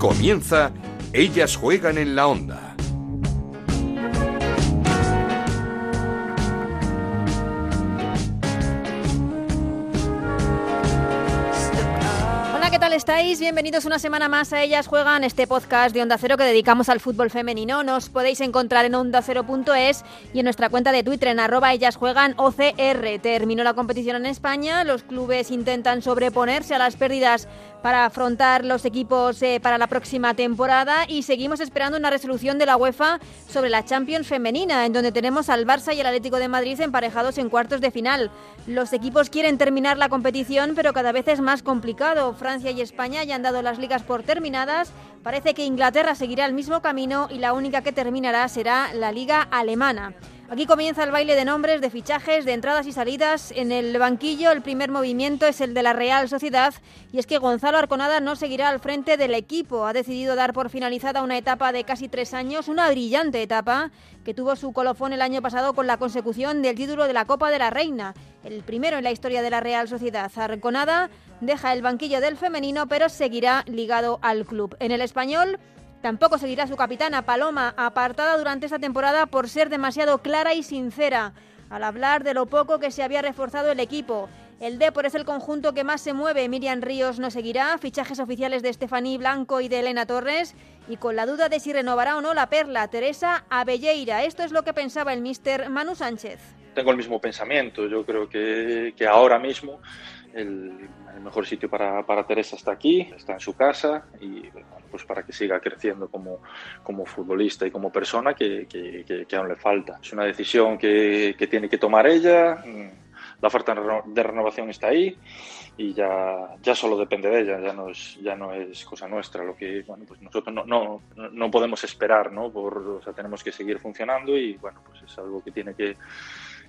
Comienza Ellas juegan en la onda. Hola, ¿qué tal estáis? Bienvenidos una semana más a Ellas Juegan, este podcast de Onda Cero que dedicamos al fútbol femenino. Nos podéis encontrar en ondacero.es y en nuestra cuenta de Twitter en arroba Ellas Juegan OCR. Terminó la competición en España, los clubes intentan sobreponerse a las pérdidas para afrontar los equipos eh, para la próxima temporada y seguimos esperando una resolución de la UEFA sobre la Champions femenina, en donde tenemos al Barça y el Atlético de Madrid emparejados en cuartos de final. Los equipos quieren terminar la competición, pero cada vez es más complicado. Francia y España ya han dado las ligas por terminadas. Parece que Inglaterra seguirá el mismo camino y la única que terminará será la liga alemana. Aquí comienza el baile de nombres, de fichajes, de entradas y salidas. En el banquillo el primer movimiento es el de la Real Sociedad y es que Gonzalo Arconada no seguirá al frente del equipo. Ha decidido dar por finalizada una etapa de casi tres años, una brillante etapa que tuvo su colofón el año pasado con la consecución del título de la Copa de la Reina, el primero en la historia de la Real Sociedad. Arconada deja el banquillo del femenino pero seguirá ligado al club. En el español Tampoco seguirá su capitana Paloma, apartada durante esta temporada por ser demasiado clara y sincera al hablar de lo poco que se había reforzado el equipo. El Depor es el conjunto que más se mueve. Miriam Ríos no seguirá. Fichajes oficiales de Estefaní Blanco y de Elena Torres. Y con la duda de si renovará o no la perla, Teresa Abelleira. Esto es lo que pensaba el mister Manu Sánchez. Tengo el mismo pensamiento. Yo creo que, que ahora mismo el, mejor sitio para, para, Teresa está aquí, está en su casa y pues para que siga creciendo como, como futbolista y como persona que, que, aún le falta. Es una decisión que, tiene que tomar ella, la oferta de renovación está ahí y ya, ya solo depende de ella, ya no es, ya no es cosa nuestra. Lo que bueno, pues nosotros no, no, no podemos esperar, ¿no? Por, o sea, tenemos que seguir funcionando y bueno, pues es algo que tiene que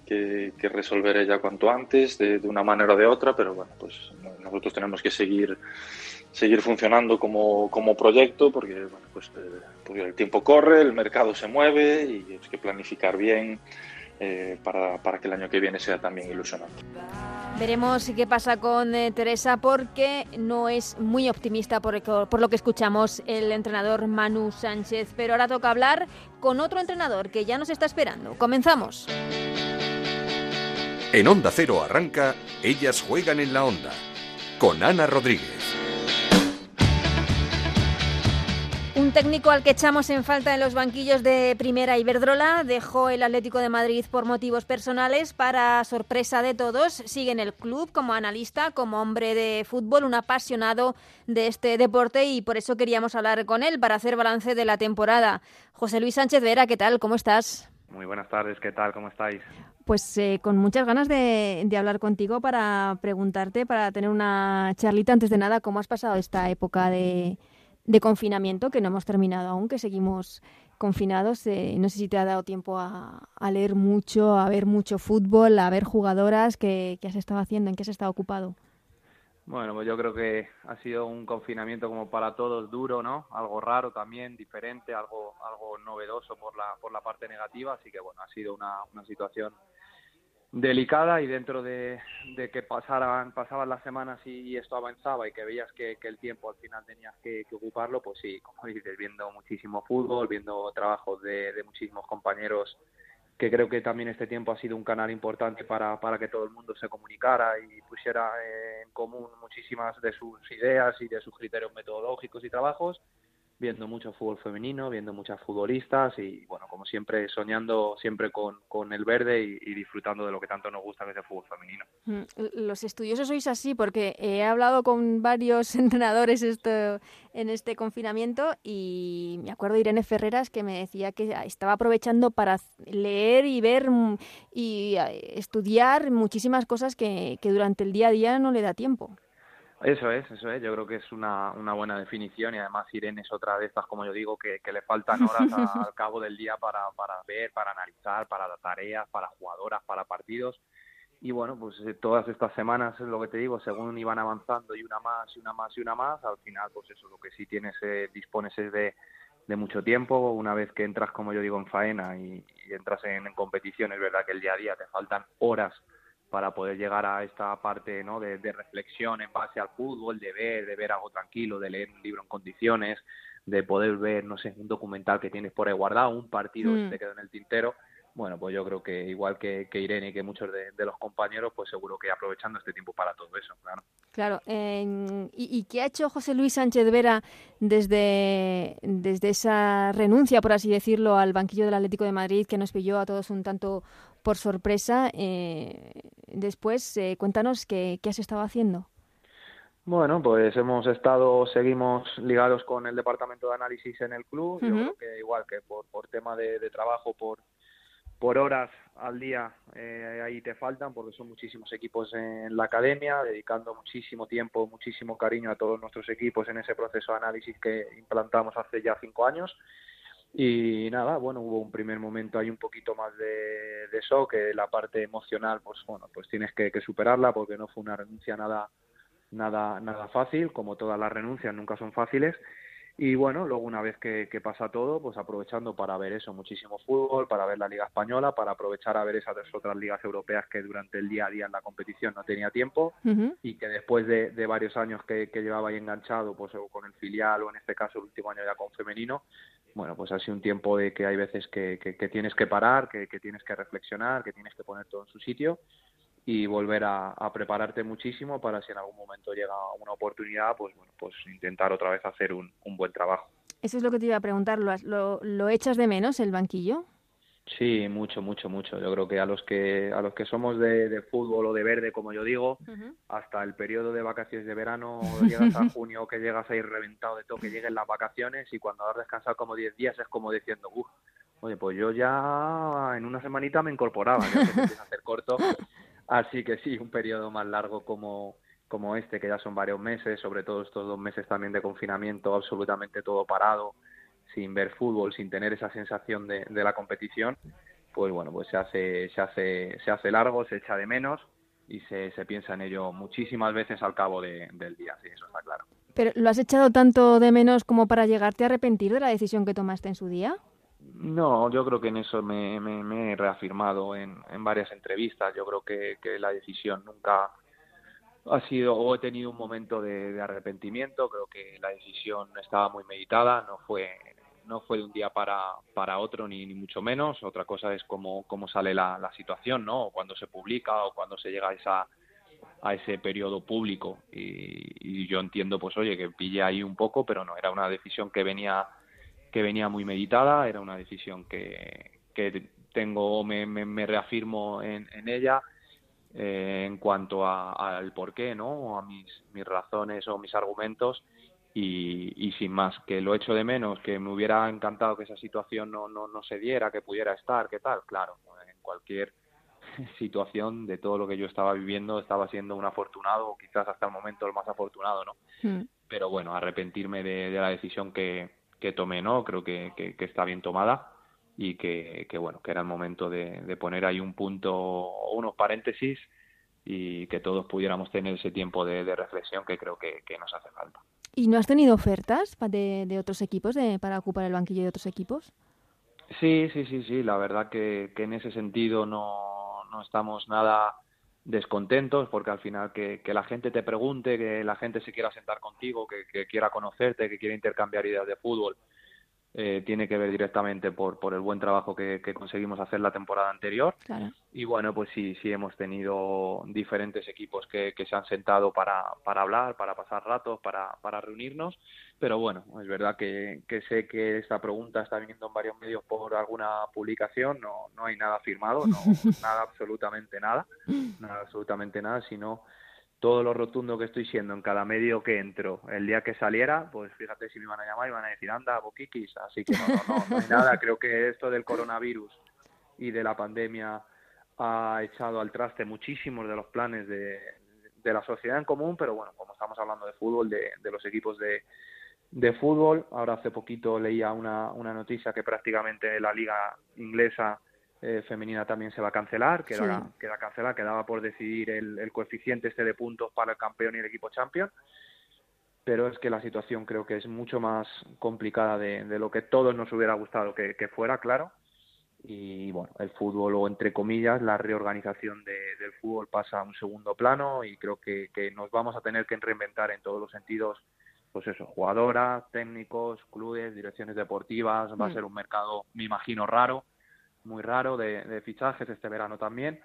que, que, resolver ella cuanto antes, de, de, una manera o de otra, pero bueno, pues nosotros tenemos que seguir seguir funcionando como, como proyecto porque, bueno, pues, eh, porque el tiempo corre, el mercado se mueve y hay que planificar bien eh, para, para, que el año que viene sea también ilusionante. Veremos qué pasa con eh, Teresa porque no es muy optimista por, por, lo que escuchamos el entrenador Manu Sánchez. Pero ahora toca hablar con otro entrenador que ya nos está esperando. Comenzamos. En Onda Cero arranca Ellas juegan en la Onda con Ana Rodríguez. Un técnico al que echamos en falta en los banquillos de Primera Iberdrola dejó el Atlético de Madrid por motivos personales. Para sorpresa de todos, sigue en el club como analista, como hombre de fútbol, un apasionado de este deporte y por eso queríamos hablar con él para hacer balance de la temporada. José Luis Sánchez Vera, ¿qué tal? ¿Cómo estás? Muy buenas tardes, ¿qué tal? ¿Cómo estáis? Pues eh, con muchas ganas de, de, hablar contigo para preguntarte, para tener una charlita antes de nada, cómo has pasado esta época de, confinamiento, que no hemos terminado aún, que seguimos confinados. Eh, no sé si te ha dado tiempo a, a, leer mucho, a ver mucho fútbol, a ver jugadoras, ¿qué, qué has estado haciendo? ¿En qué has estado ocupado? Bueno, pues yo creo que ha sido un confinamiento como para todos duro, ¿no? Algo raro también, diferente, algo algo novedoso por la por la parte negativa, así que bueno, ha sido una, una situación delicada y dentro de, que pasaran pasaban las semanas y, esto avanzaba y que veías que, el tiempo al final tenías que, que, ocuparlo, pues sí, como dices, viendo muchísimo fútbol, viendo trabajos de, de muchísimos compañeros que creo que también este tiempo ha sido un canal importante para, para que todo el mundo se comunicara y pusiera en común muchísimas de sus ideas y de sus criterios metodológicos y trabajos viendo mucho fútbol femenino, viendo muchas futbolistas y, bueno, como siempre, soñando siempre con, con el verde y, disfrutando de lo que tanto nos gusta que es el fútbol femenino. Los estudiosos sois así porque he hablado con varios entrenadores esto, en este confinamiento y me acuerdo de Irene Ferreras que me decía que estaba aprovechando para leer y ver y estudiar muchísimas cosas que, que durante el día a día no le da tiempo. Eso es, eso es. Yo creo que es una, una buena definición y además Irene es otra de estas, como yo digo, que, que le faltan horas a, al cabo del día para, para ver, para analizar, para tareas, para jugadoras, para partidos. Y bueno, pues eh, todas estas semanas es lo que te digo, según iban avanzando y una más y una más y una más, al final pues eso, lo que sí tienes, eh, dispones es de, de mucho tiempo. Una vez que entras, como yo digo, en faena y, y entras en, en competición, es verdad que el día a día te faltan horas para poder llegar a esta parte ¿no? de, reflexión en base al fútbol, de ver, de ver algo tranquilo, de leer un libro en condiciones, de poder ver, no sé, un documental que tienes por ahí guardado, un partido que mm. te queda en el tintero bueno, pues yo creo que igual que, Irene y que muchos de, los compañeros, pues seguro que aprovechando este tiempo para todo eso, claro. Claro, ¿y, qué ha hecho José Luis Sánchez Vera desde, desde esa renuncia, por así decirlo, al banquillo del Atlético de Madrid, que nos pilló a todos un tanto por sorpresa? Eh, después, eh, cuéntanos qué, has estado haciendo. Bueno, pues hemos estado, seguimos ligados con el departamento de análisis en el club. Yo creo que igual que por, por tema de trabajo, por, por horas al día eh, ahí te faltan porque son muchísimos equipos en la academia, dedicando muchísimo tiempo, muchísimo cariño a todos nuestros equipos en ese proceso de análisis que implantamos hace ya cinco años. Y nada, bueno, hubo un primer momento ahí un poquito más de, de shock, que la parte emocional, pues bueno, pues tienes que, que superarla porque no fue una renuncia nada, nada, nada fácil, como todas las renuncias nunca son fáciles y bueno, luego una vez que, pasa todo, pues aprovechando para ver eso, muchísimo fútbol, para ver la Liga Española, para aprovechar a ver esas otras ligas europeas que durante el día a día en la competición no tenía tiempo y que después de, varios años que, llevaba ahí enganchado, pues con el filial o en este caso el último año ya con femenino, bueno, pues ha sido un tiempo de que hay veces que, tienes que parar, que, tienes que reflexionar, que tienes que poner todo en su sitio y volver a, prepararte muchísimo para si en algún momento llega una oportunidad, pues bueno, pues intentar otra vez hacer un, buen trabajo. Eso es lo que te iba a preguntar, ¿lo, lo, echas de menos el banquillo? Sí, mucho, mucho, mucho. Yo creo que a los que a los que somos de, fútbol o de verde, como yo digo, hasta el periodo de vacaciones de verano, llegas a junio, que llegas a ir reventado de todo, que lleguen las vacaciones y cuando has descansado como 10 días es como diciendo, uff, oye, pues yo ya en una semanita me incorporaba, ya que a hacer corto Así que sí, un periodo más largo como, como este, que ya son varios meses, sobre todo estos dos meses también de confinamiento, absolutamente todo parado, sin ver fútbol, sin tener esa sensación de, de la competición, pues bueno, pues se hace, se hace, se hace largo, se echa de menos y se, se piensa en ello muchísimas veces al cabo del día, sí, eso está claro. ¿Pero lo has echado tanto de menos como para llegarte a arrepentir de la decisión que tomaste en su día? No, yo creo que en eso me, he reafirmado en, varias entrevistas. Yo creo que, la decisión nunca ha sido o he tenido un momento de, arrepentimiento. Creo que la decisión estaba muy meditada, no fue no fue de un día para, para otro ni, ni mucho menos. Otra cosa es cómo, cómo sale la, la situación, ¿no? O cuando se publica o cuando se llega a esa a ese periodo público y, y yo entiendo pues oye que pille ahí un poco pero no era una decisión que venía que venía muy meditada, era una decisión que, que tengo, me, me, reafirmo en, en ella eh, en cuanto al por qué, ¿no? A mis, mis razones o mis argumentos y, y, sin más, que lo echo de menos, que me hubiera encantado que esa situación no, no, no se diera, que pudiera estar, ¿qué tal? Claro, en cualquier situación de todo lo que yo estaba viviendo estaba siendo un afortunado, quizás hasta el momento el más afortunado, ¿no? Hmm. Pero bueno, arrepentirme de la decisión que, que tomé, ¿no? Creo que, que, está bien tomada y que, que, bueno, que era el momento de, de poner ahí un punto o unos paréntesis y que todos pudiéramos tener ese tiempo de, de reflexión que creo que, que, nos hace falta. ¿Y no has tenido ofertas de, de otros equipos de, para ocupar el banquillo de otros equipos? Sí, sí, sí, sí. La verdad que, que en ese sentido no, no estamos nada descontentos porque al final que, la gente te pregunte, que la gente se quiera sentar contigo, que quiera conocerte, que quiera intercambiar ideas de fútbol, eh, tiene que ver directamente por, por el buen trabajo que, conseguimos hacer la temporada anterior. Y bueno, pues sí, sí hemos tenido diferentes equipos que, que se han sentado para, para hablar, para pasar ratos, para, para reunirnos. Pero bueno, es verdad que, que sé que esta pregunta está viniendo en varios medios por alguna publicación. No, no hay nada firmado, no, nada, absolutamente nada, nada, absolutamente nada, sino todo lo rotundo que estoy siendo en cada medio que entro. El día que saliera, pues fíjate si me van a llamar y van a decir, anda, boquiquis. Así que no, no, no, hay nada. Creo que esto del coronavirus y de la pandemia ha echado al traste muchísimos de los planes de, de la sociedad en común, pero bueno, como estamos hablando de fútbol, de, de los equipos de, de fútbol, ahora hace poquito leía una, una noticia que prácticamente la liga inglesa eh, femenina también se va a cancelar, queda, queda cancelada, quedaba por decidir el, coeficiente este de puntos para el campeón y el equipo champion, pero es que la situación creo que es mucho más complicada de, lo que todos nos hubiera gustado que, fuera, claro, y bueno, el fútbol o entre comillas la reorganización del fútbol pasa a un segundo plano y creo que, que, nos vamos a tener que reinventar en todos los sentidos, pues eso, jugadoras, técnicos, clubes, direcciones deportivas, va a mm. ser un mercado, me imagino, raro, muy raro de, de fichajes este verano también,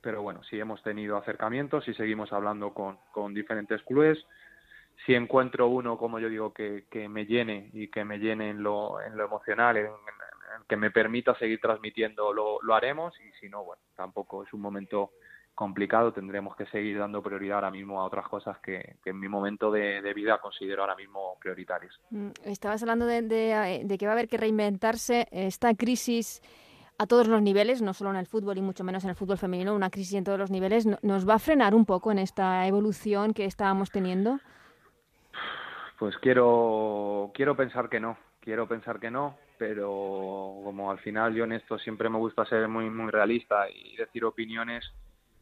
pero bueno, sí hemos tenido acercamientos y seguimos hablando con, con diferentes clubes. Si encuentro uno, como yo digo, que, que me llene y que me llene en lo, en lo emocional, en, que me permita seguir transmitiendo, lo, lo haremos. Y si no, bueno, tampoco es un momento complicado, tendremos que seguir dando prioridad ahora mismo a otras cosas que, que en mi momento de, de, vida considero ahora mismo prioritarias. Mm, estabas hablando de, de, de, que va a haber que reinventarse esta crisis a todos los niveles, no solo en el fútbol y mucho menos en el fútbol femenino, una crisis en todos los niveles. ¿Nos va a frenar un poco en esta evolución que estábamos teniendo? Pues quiero, quiero pensar que no, quiero pensar que no, pero como al final yo en esto siempre me gusta ser muy, muy realista y decir opiniones,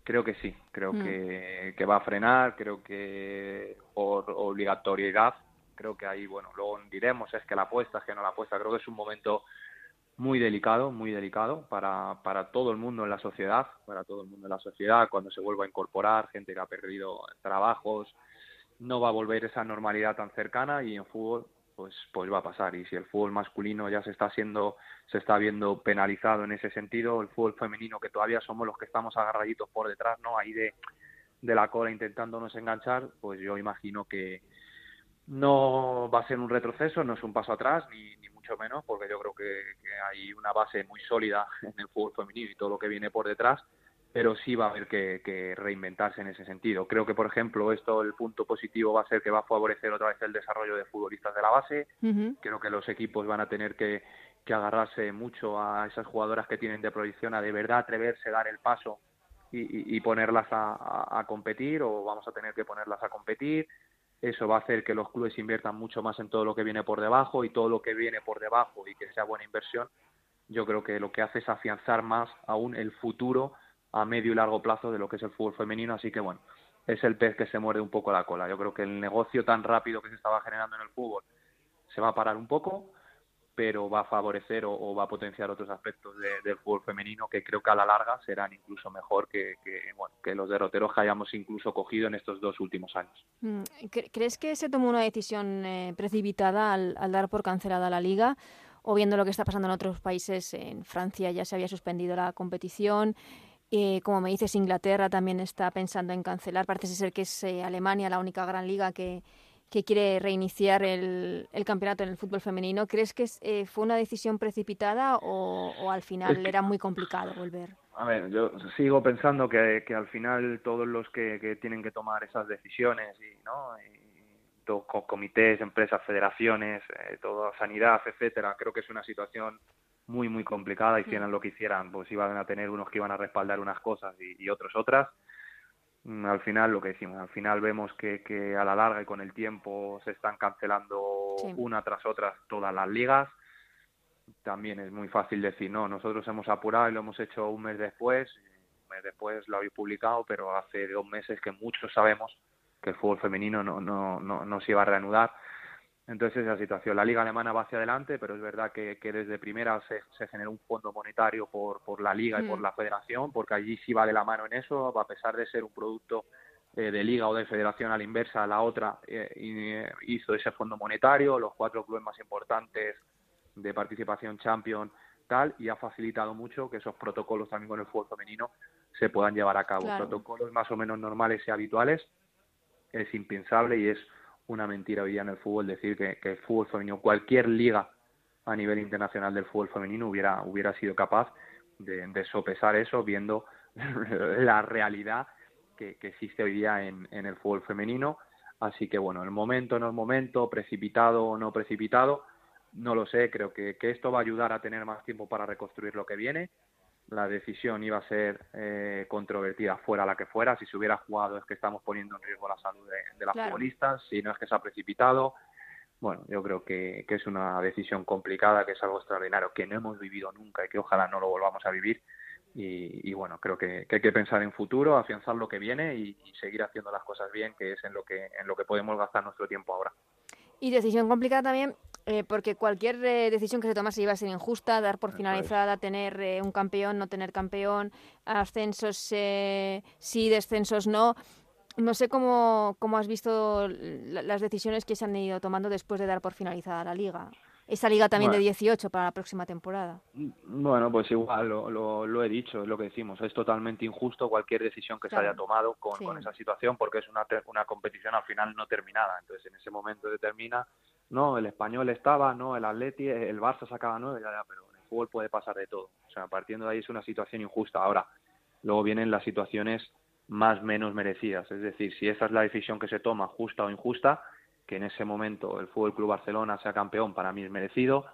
creo que sí, creo mm. que, que, va a frenar, creo que por obligatoriedad, creo que ahí, bueno, luego diremos es que la apuesta, es que no la apuesta, creo que es un momento muy delicado, muy delicado para, para todo el mundo en la sociedad, para todo el mundo en la sociedad, cuando se vuelva a incorporar gente que ha perdido trabajos, no va a volver esa normalidad tan cercana y en fútbol pues pues va a pasar. Y si el fútbol masculino ya se está siendo se está viendo penalizado en ese sentido el fútbol femenino que todavía somos los que estamos agarraditos por detrás no ahí de, de la cola intentándonos enganchar pues yo imagino que no va a ser un retroceso no es un paso atrás ni, ni mucho menos porque yo creo que, que hay una base muy sólida en el fútbol femenino y todo lo que viene por detrás pero sí va a haber que, reinventarse en ese sentido. Creo que, por ejemplo, esto, el punto positivo va a ser que va a favorecer otra vez el desarrollo de futbolistas de la base. Creo que los equipos van a tener que, agarrarse mucho a esas jugadoras que tienen de proyección, a de verdad atreverse a dar el paso y, ponerlas a, competir, o vamos a tener que ponerlas a competir. Eso va a hacer que los clubes inviertan mucho más en todo lo que viene por debajo y todo lo que viene por debajo y que sea buena inversión. Yo creo que lo que hace es afianzar más aún el futuro a medio y largo plazo de lo que es el fútbol femenino, así que bueno, es el pez que se muerde un poco la cola. Yo creo que el negocio tan rápido que se estaba generando en el fútbol se va a parar un poco, pero va a favorecer o, va a potenciar otros aspectos del fútbol femenino que creo que a la larga serán incluso mejor que, bueno, que los derroteros que hayamos incluso cogido en estos dos últimos años. Mm, ¿Crees que se tomó una decisión eh, precipitada al, al dar por cancelada la liga? o viendo lo que está pasando en otros países, en Francia ya se había suspendido la competición, eh, como me dices, Inglaterra también está pensando en cancelar. Parece ser que es eh, Alemania la única gran liga que, que quiere reiniciar el, el, campeonato en el fútbol femenino. ¿Crees que eh, fue una decisión precipitada o, o al final era muy complicado volver? A ver, yo sigo pensando que, que al final todos los que, que, tienen que tomar esas decisiones y, ¿no? y comités, empresas, federaciones, eh, toda sanidad, etcétera, creo que es una situación muy, muy complicada, hicieran lo que hicieran, pues iban a tener unos que iban a respaldar unas cosas y, otros otras. Mm, al final, lo que decimos, al final vemos que, que a la larga y con el tiempo se están cancelando una tras otra todas las ligas. También es muy fácil decir, no, nosotros hemos apurado y lo hemos hecho un mes después, un mes después lo habéis publicado, pero hace dos meses que muchos sabemos que el fútbol femenino no, no, no, no se iba a reanudar entonces esa situación. La liga alemana va hacia adelante, pero es verdad que, que desde primera se, se, generó un fondo monetario por, por la liga y por mm. la federación, porque allí sí va de la mano en eso, a pesar de ser un producto eh, de liga o de federación a la inversa, la otra eh, eh, hizo ese fondo monetario, los cuatro clubes más importantes de participación champion tal, y ha facilitado mucho que esos protocolos también con el fútbol femenino se puedan llevar a cabo. Protocolos más o menos normales y habituales es impensable y es una mentira hoy día en el fútbol decir que, el fútbol femenino, cualquier liga a nivel internacional del fútbol femenino hubiera, hubiera sido capaz de, de sopesar eso viendo la realidad que, existe hoy día en, el fútbol femenino. Así que bueno, el momento no el momento, precipitado o no precipitado, no lo sé, creo que, que esto va a ayudar a tener más tiempo para reconstruir lo que viene la decisión iba a ser eh, controvertida fuera la que fuera. Si se hubiera jugado es que estamos poniendo en riesgo la salud de, de las claro. futbolistas, si no es que se ha precipitado. Bueno, yo creo que, que, es una decisión complicada, que es algo extraordinario, que no hemos vivido nunca y que ojalá no lo volvamos a vivir. Y, y bueno, creo que, que, hay que pensar en futuro, afianzar lo que viene y, y seguir haciendo las cosas bien, que es en lo que, en lo que podemos gastar nuestro tiempo ahora. Y decisión complicada también Eh, porque cualquier eh, decisión que se tomase iba a ser injusta, dar por finalizada, tener eh, un campeón, no tener campeón, ascensos sí, descensos no. No sé cómo, cómo has visto las decisiones que se han ido tomando después de dar por finalizada la liga esa liga también de 18 para la próxima temporada. Bueno, pues igual lo, lo, he dicho, es lo que decimos. Es totalmente injusto cualquier decisión que se haya tomado con, esa situación porque es una, una competición al final no terminada. Entonces, en ese momento determina, no, el español estaba, no, el Atleti, el Barça sacaba nueve, ya, ya, pero en el fútbol puede pasar de todo. O sea, partiendo de ahí es una situación injusta. Ahora, luego vienen las situaciones más menos merecidas. Es decir, si esa es la decisión que se toma, justa o injusta, que en ese momento el Fútbol Club Barcelona sea campeón para mí es merecido,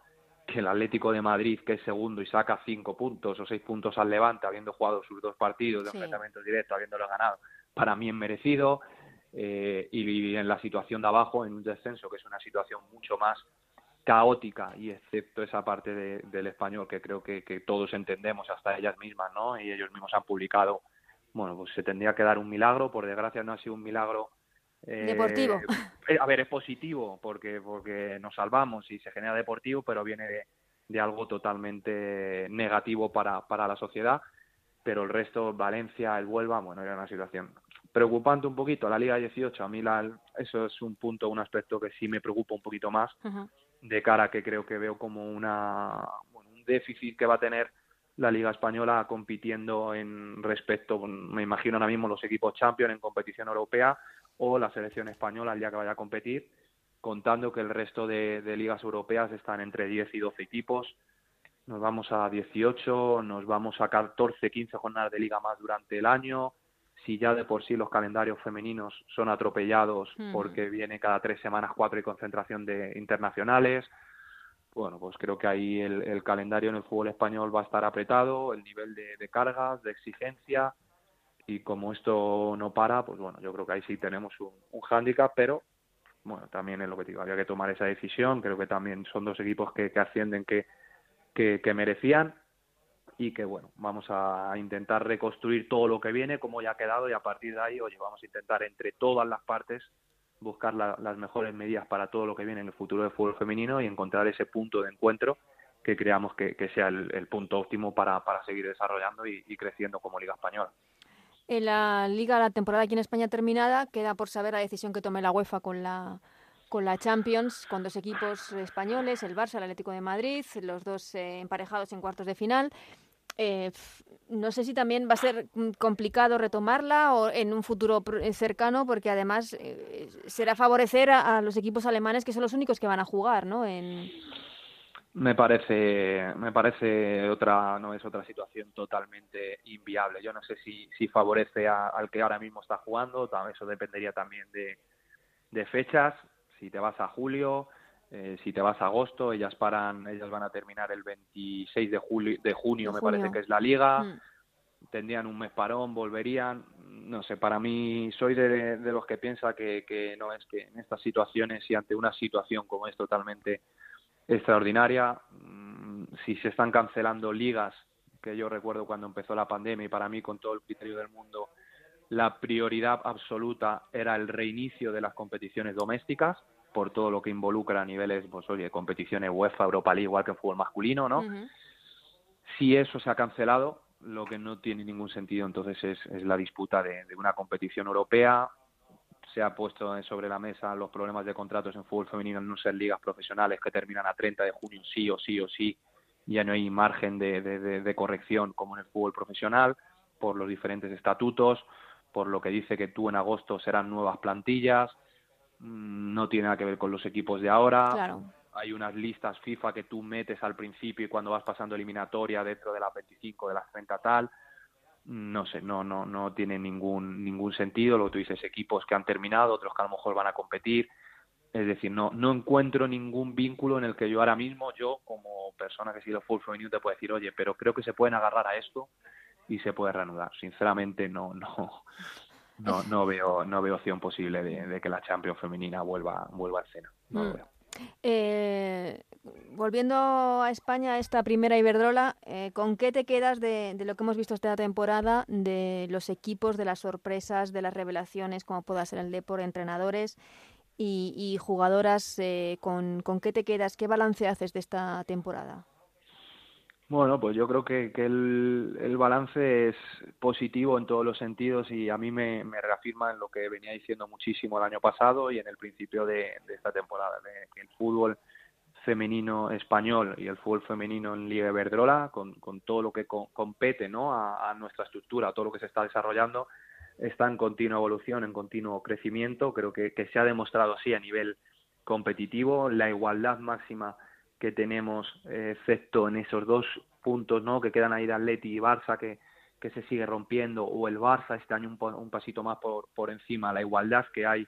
que el Atlético de Madrid, que es segundo y saca cinco puntos o seis puntos al Levante, habiendo jugado sus dos partidos de enfrentamiento directo, habiéndolo ganado, para mí es merecido. Eh, y, en la situación de abajo, en un descenso, que es una situación mucho más caótica, y excepto esa parte del español que creo que, que, todos entendemos, hasta ellas mismas, ¿no? Y ellos mismos han publicado, bueno, pues se tendría que dar un milagro, por desgracia no ha sido un milagro deportivo. Eh, a ver, es positivo porque, porque nos salvamos y se genera deportivo, pero viene de, de algo totalmente negativo para, para la sociedad. Pero el resto, Valencia, el Huelva, bueno, era una situación preocupante un poquito. La Liga 18, a mí la, eso es un punto, un aspecto que sí me preocupa un poquito más, de cara a que creo que veo como una, un déficit que va a tener la Liga Española compitiendo en respecto, me imagino ahora mismo los equipos Champions en competición europea o la selección española el día que vaya a competir, contando que el resto de, ligas europeas están entre 10 y 12 equipos. Nos vamos a 18, nos vamos a 14, 15 jornadas de liga más durante el año. Si ya de por sí los calendarios femeninos son atropellados porque viene cada tres semanas cuatro y concentración de internacionales, bueno, pues creo que ahí el, calendario en el fútbol español va a estar apretado, el nivel de cargas, de exigencia, y como esto no para, pues bueno, yo creo que ahí sí tenemos un, un hándicap, pero bueno, también es lo que digo, había que tomar esa decisión, creo que también son dos equipos que, que ascienden que, que, merecían y que bueno, vamos a intentar reconstruir todo lo que viene, como ya ha quedado y a partir de ahí, oye, vamos a intentar entre todas las partes buscar las mejores medidas para todo lo que viene en el futuro del fútbol femenino y encontrar ese punto de encuentro que creamos que, que sea el, punto óptimo para, para seguir desarrollando y creciendo como Liga Española. En la liga, la temporada aquí en España terminada, queda por saber la decisión que tome la UEFA con la con la Champions, con dos equipos españoles, el Barça, el Atlético de Madrid, los dos eh, emparejados en cuartos de final. Eh, no sé si también va a ser mm, complicado retomarla o en un futuro eh, cercano, porque además será favorecer a, a, los equipos alemanes que son los únicos que van a jugar, ¿no? Me parece, me parece otra, no es otra situación totalmente inviable. Yo no sé si, si favorece al que ahora mismo está jugando, eso dependería también de fechas. Si te vas a julio, eh, si te vas a agosto, ellas paran, ellas van a terminar el 26 de julio, de junio, me parece que es la liga. Mm. Tendrían un mes parón, volverían. No sé, para mí soy de, de los que piensa que, que no es que en estas situaciones y ante una situación como es totalmente extraordinaria. Mm, si se están cancelando ligas, que yo recuerdo cuando empezó la pandemia y para mí con todo el criterio del mundo, la prioridad absoluta era el reinicio de las competiciones domésticas por todo lo que involucra a niveles, pues oye, competiciones UEFA, Europa League, igual que en fútbol masculino, ¿no? Si eso se ha cancelado, lo que no tiene ningún sentido entonces es, es la disputa de, de, una competición europea. Se ha puesto sobre la mesa los problemas de contratos en fútbol femenino en no ser ligas profesionales que terminan a 30 de junio sí o sí o sí, ya no hay margen de, de, corrección como en el fútbol profesional, por los diferentes estatutos, por lo que dice que tú en agosto serán nuevas plantillas, no tiene nada que ver con los equipos de ahora. Hay unas listas FIFA que tú metes al principio y cuando vas pasando eliminatoria dentro de las 25, de las 30 tal no sé, no, no, no tiene ningún, ningún sentido. Lo que tú dices, equipos que han terminado, otros que a lo mejor van a competir. Es decir, no, no encuentro ningún vínculo en el que yo ahora mismo, yo como persona que he sido full femenino, te puedo decir, oye, pero creo que se pueden agarrar a esto y se puede reanudar. Sinceramente, no, no, no, no veo, no veo opción posible de, que la Champions femenina vuelva, vuelva a escena. No mm. Eh, volviendo a España, esta primera Iberdrola, eh, ¿con qué te quedas de, lo que hemos visto esta temporada, de los equipos, de las sorpresas, de las revelaciones, como pueda ser el Depor, entrenadores? y, jugadoras, eh, ¿con, ¿con qué te quedas? ¿Qué balance haces de esta temporada? Bueno, pues yo creo que, que el, balance es positivo en todos los sentidos y a mí me, reafirma en lo que venía diciendo muchísimo el año pasado y en el principio de, esta temporada, de el fútbol femenino español y el fútbol femenino en Liga Iberdrola, con, todo lo que compete ¿no? a, nuestra estructura, todo lo que se está desarrollando, está en continua evolución, en continuo crecimiento. Creo que se ha demostrado así a nivel competitivo, la igualdad máxima que tenemos, eh, excepto en esos dos puntos ¿no? que quedan ahí de Atleti y Barça, que, que se sigue rompiendo, o el Barça este año un, un pasito más por, por encima, la igualdad que hay,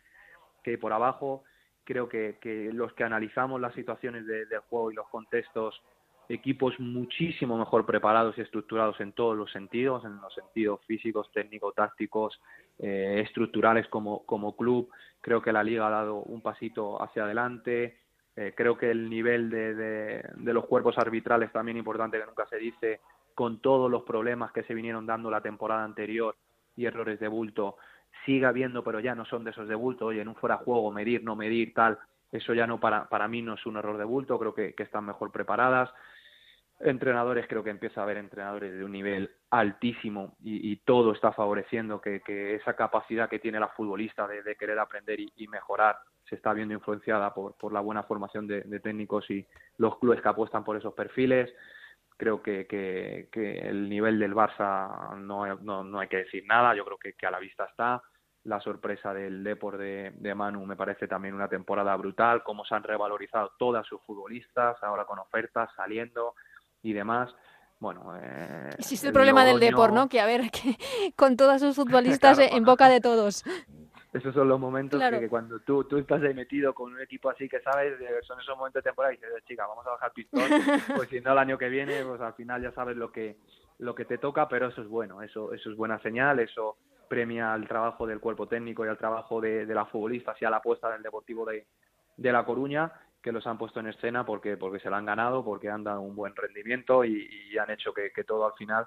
que por abajo. Creo que, que los que analizamos las situaciones de, del juego y los contextos, equipos muchísimo mejor preparados y estructurados en todos los sentidos, en los sentidos físicos, técnicos, tácticos, eh, estructurales como, como club. Creo que la liga ha dado un pasito hacia adelante eh, creo que el nivel de, de, los cuerpos arbitrales también importante que nunca se dice, con todos los problemas que se vinieron dando la temporada anterior y errores de bulto, sigue habiendo, pero ya no son de esos de bulto, oye, en un fuera juego, medir, no medir, tal, eso ya no para, para mí no es un error de bulto, creo que, están mejor preparadas. Entrenadores, creo que empieza a haber entrenadores de un nivel altísimo y, todo está favoreciendo que, que, esa capacidad que tiene la futbolista de, de querer aprender y mejorar se está viendo influenciada por, por la buena formación de, de, técnicos y los clubes que apuestan por esos perfiles. Creo que, que, que el nivel del Barça no, no, no, hay que decir nada, yo creo que, que a la vista está. La sorpresa del Depor de, de, Manu me parece también una temporada brutal, cómo se han revalorizado todas sus futbolistas, ahora con ofertas, saliendo y demás bueno eh, existe el, el problema del Depor no que a ver que con todos sus futbolistas claro, en boca de todos esos son los momentos claro. que, que, cuando tú, tú estás ahí metido con un equipo así que sabes, son esos momentos de temporada y dices, chica, vamos a bajar pistón, pues si no el año que viene, pues al final ya sabes lo que lo que te toca, pero eso es bueno, eso eso es buena señal, eso premia al trabajo del cuerpo técnico y al trabajo de, de la futbolista y a la apuesta del Deportivo de, de La Coruña, que los han puesto en escena porque porque se la han ganado, porque han dado un buen rendimiento y, y han hecho que, que todo al final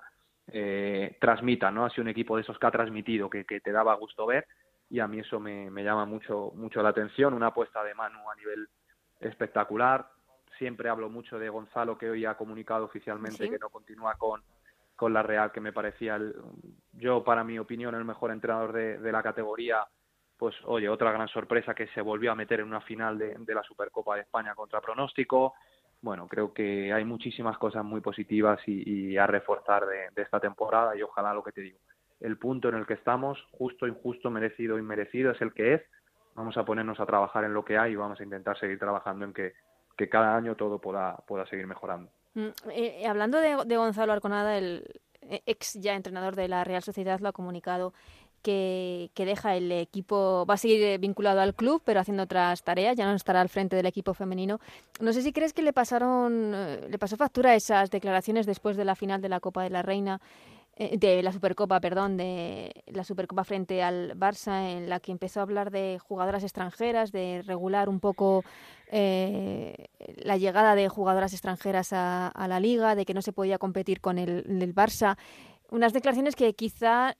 eh, transmita, ¿no? Ha sido un equipo de esos que ha transmitido, que, que te daba gusto ver y a mí eso me, me llama mucho, mucho la atención, una apuesta de Manu a nivel espectacular. Siempre hablo mucho de Gonzalo, que hoy ha comunicado oficialmente ¿Sí? que no continúa con, con la Real, que me parecía, el, yo para mi opinión, el mejor entrenador de, de, la categoría. Pues oye, otra gran sorpresa que se volvió a meter en una final de, de la Supercopa de España contra pronóstico. Bueno, creo que hay muchísimas cosas muy positivas y, y a reforzar de, de esta temporada y ojalá lo que te digo, el punto en el que estamos, justo, injusto, merecido, inmerecido, es el que es. Vamos a ponernos a trabajar en lo que hay y vamos a intentar seguir trabajando en que, cada año todo pueda, seguir mejorando. Mm, eh, hablando de, Gonzalo Arconada, el eh, ex ya entrenador de la Real Sociedad, lo ha comunicado que, que, deja el equipo, va a seguir vinculado al club, pero haciendo otras tareas, ya no estará al frente del equipo femenino. No sé si crees que le pasaron, eh, le pasó factura esas declaraciones después de la final de la Copa de la Reina eh, de la Supercopa, perdón, de la Supercopa frente al Barça, en la que empezó a hablar de jugadoras extranjeras, de regular un poco eh, la llegada de jugadoras extranjeras a, la liga, de que no se podía competir con el, el Barça. Unas declaraciones que quizá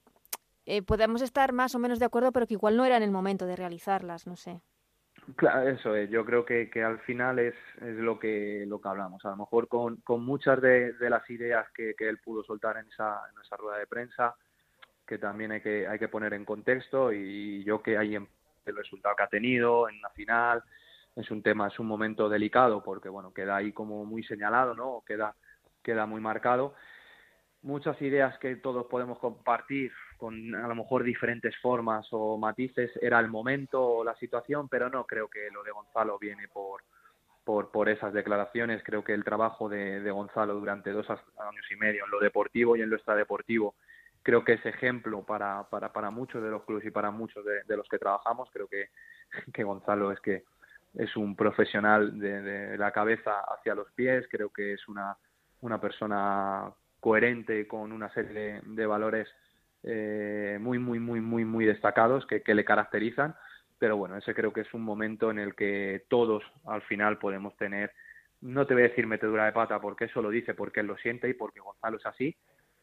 eh, podamos estar más o menos de acuerdo, pero que igual no era en el momento de realizarlas, no sé. Claro, eso es. Yo creo que, que al final es, es lo que lo que hablamos. A lo mejor con, con muchas de, de las ideas que, que, él pudo soltar en esa, en esa rueda de prensa, que también hay que, hay que poner en contexto y yo que hay en el resultado que ha tenido en la final es un tema, es un momento delicado porque bueno queda ahí como muy señalado, ¿no? Queda queda muy marcado. Muchas ideas que todos podemos compartir con a lo mejor diferentes formas o matices era el momento o la situación, pero no creo que lo de Gonzalo viene por, por, por esas declaraciones. Creo que el trabajo de, de Gonzalo durante dos años y medio en lo deportivo y en lo extradeportivo creo que es ejemplo para, para, para muchos de los clubes y para muchos de, los que trabajamos. Creo que, que Gonzalo es que es un profesional de, de la cabeza hacia los pies, creo que es una, una persona coherente con una serie de valores eh, muy, muy, muy, muy, muy destacados que, que le caracterizan. Pero bueno, ese creo que es un momento en el que todos al final podemos tener, no te voy a decir metedura de pata porque eso lo dice porque él lo siente y porque Gonzalo es así,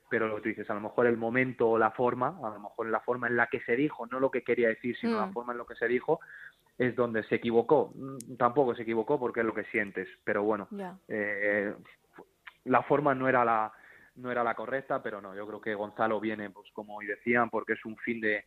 pero lo que tú dices, a lo mejor el momento o la forma, a lo mejor la forma en la que se dijo, no lo que quería decir, sino mm. la forma en lo que se dijo, es donde se equivocó. Mm, tampoco se equivocó porque es lo que sientes, pero bueno, eh, la forma no era la no era la correcta, pero no, yo creo que Gonzalo viene, pues como hoy decían, porque es un fin de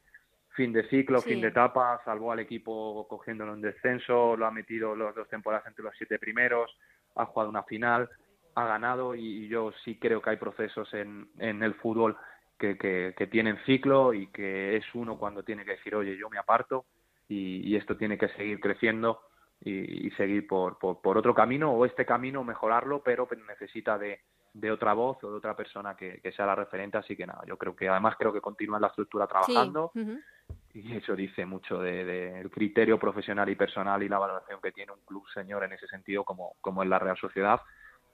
fin de ciclo, fin de etapa, salvó al equipo cogiéndolo en descenso, lo ha metido las dos temporadas entre los siete primeros, ha jugado una final, ha ganado y, yo sí creo que hay procesos en, en el fútbol que, que, tienen ciclo y que es uno cuando tiene que decir, oye, yo me aparto y, esto tiene que seguir creciendo y, seguir por, por, otro camino o este camino mejorarlo, pero necesita de, de otra voz o de otra persona que, sea la referente. Así que nada, yo creo que además creo que continúa en la estructura trabajando y eso dice mucho del de, criterio profesional y personal y la valoración que tiene un club señor en ese sentido como, como es la Real Sociedad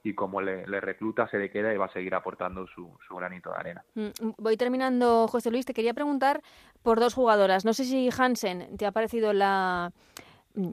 y como le, recluta, se le queda y va a seguir aportando su, su, granito de arena. Mm, voy terminando, José Luis. Te quería preguntar por dos jugadoras. No sé si Hansen te ha parecido la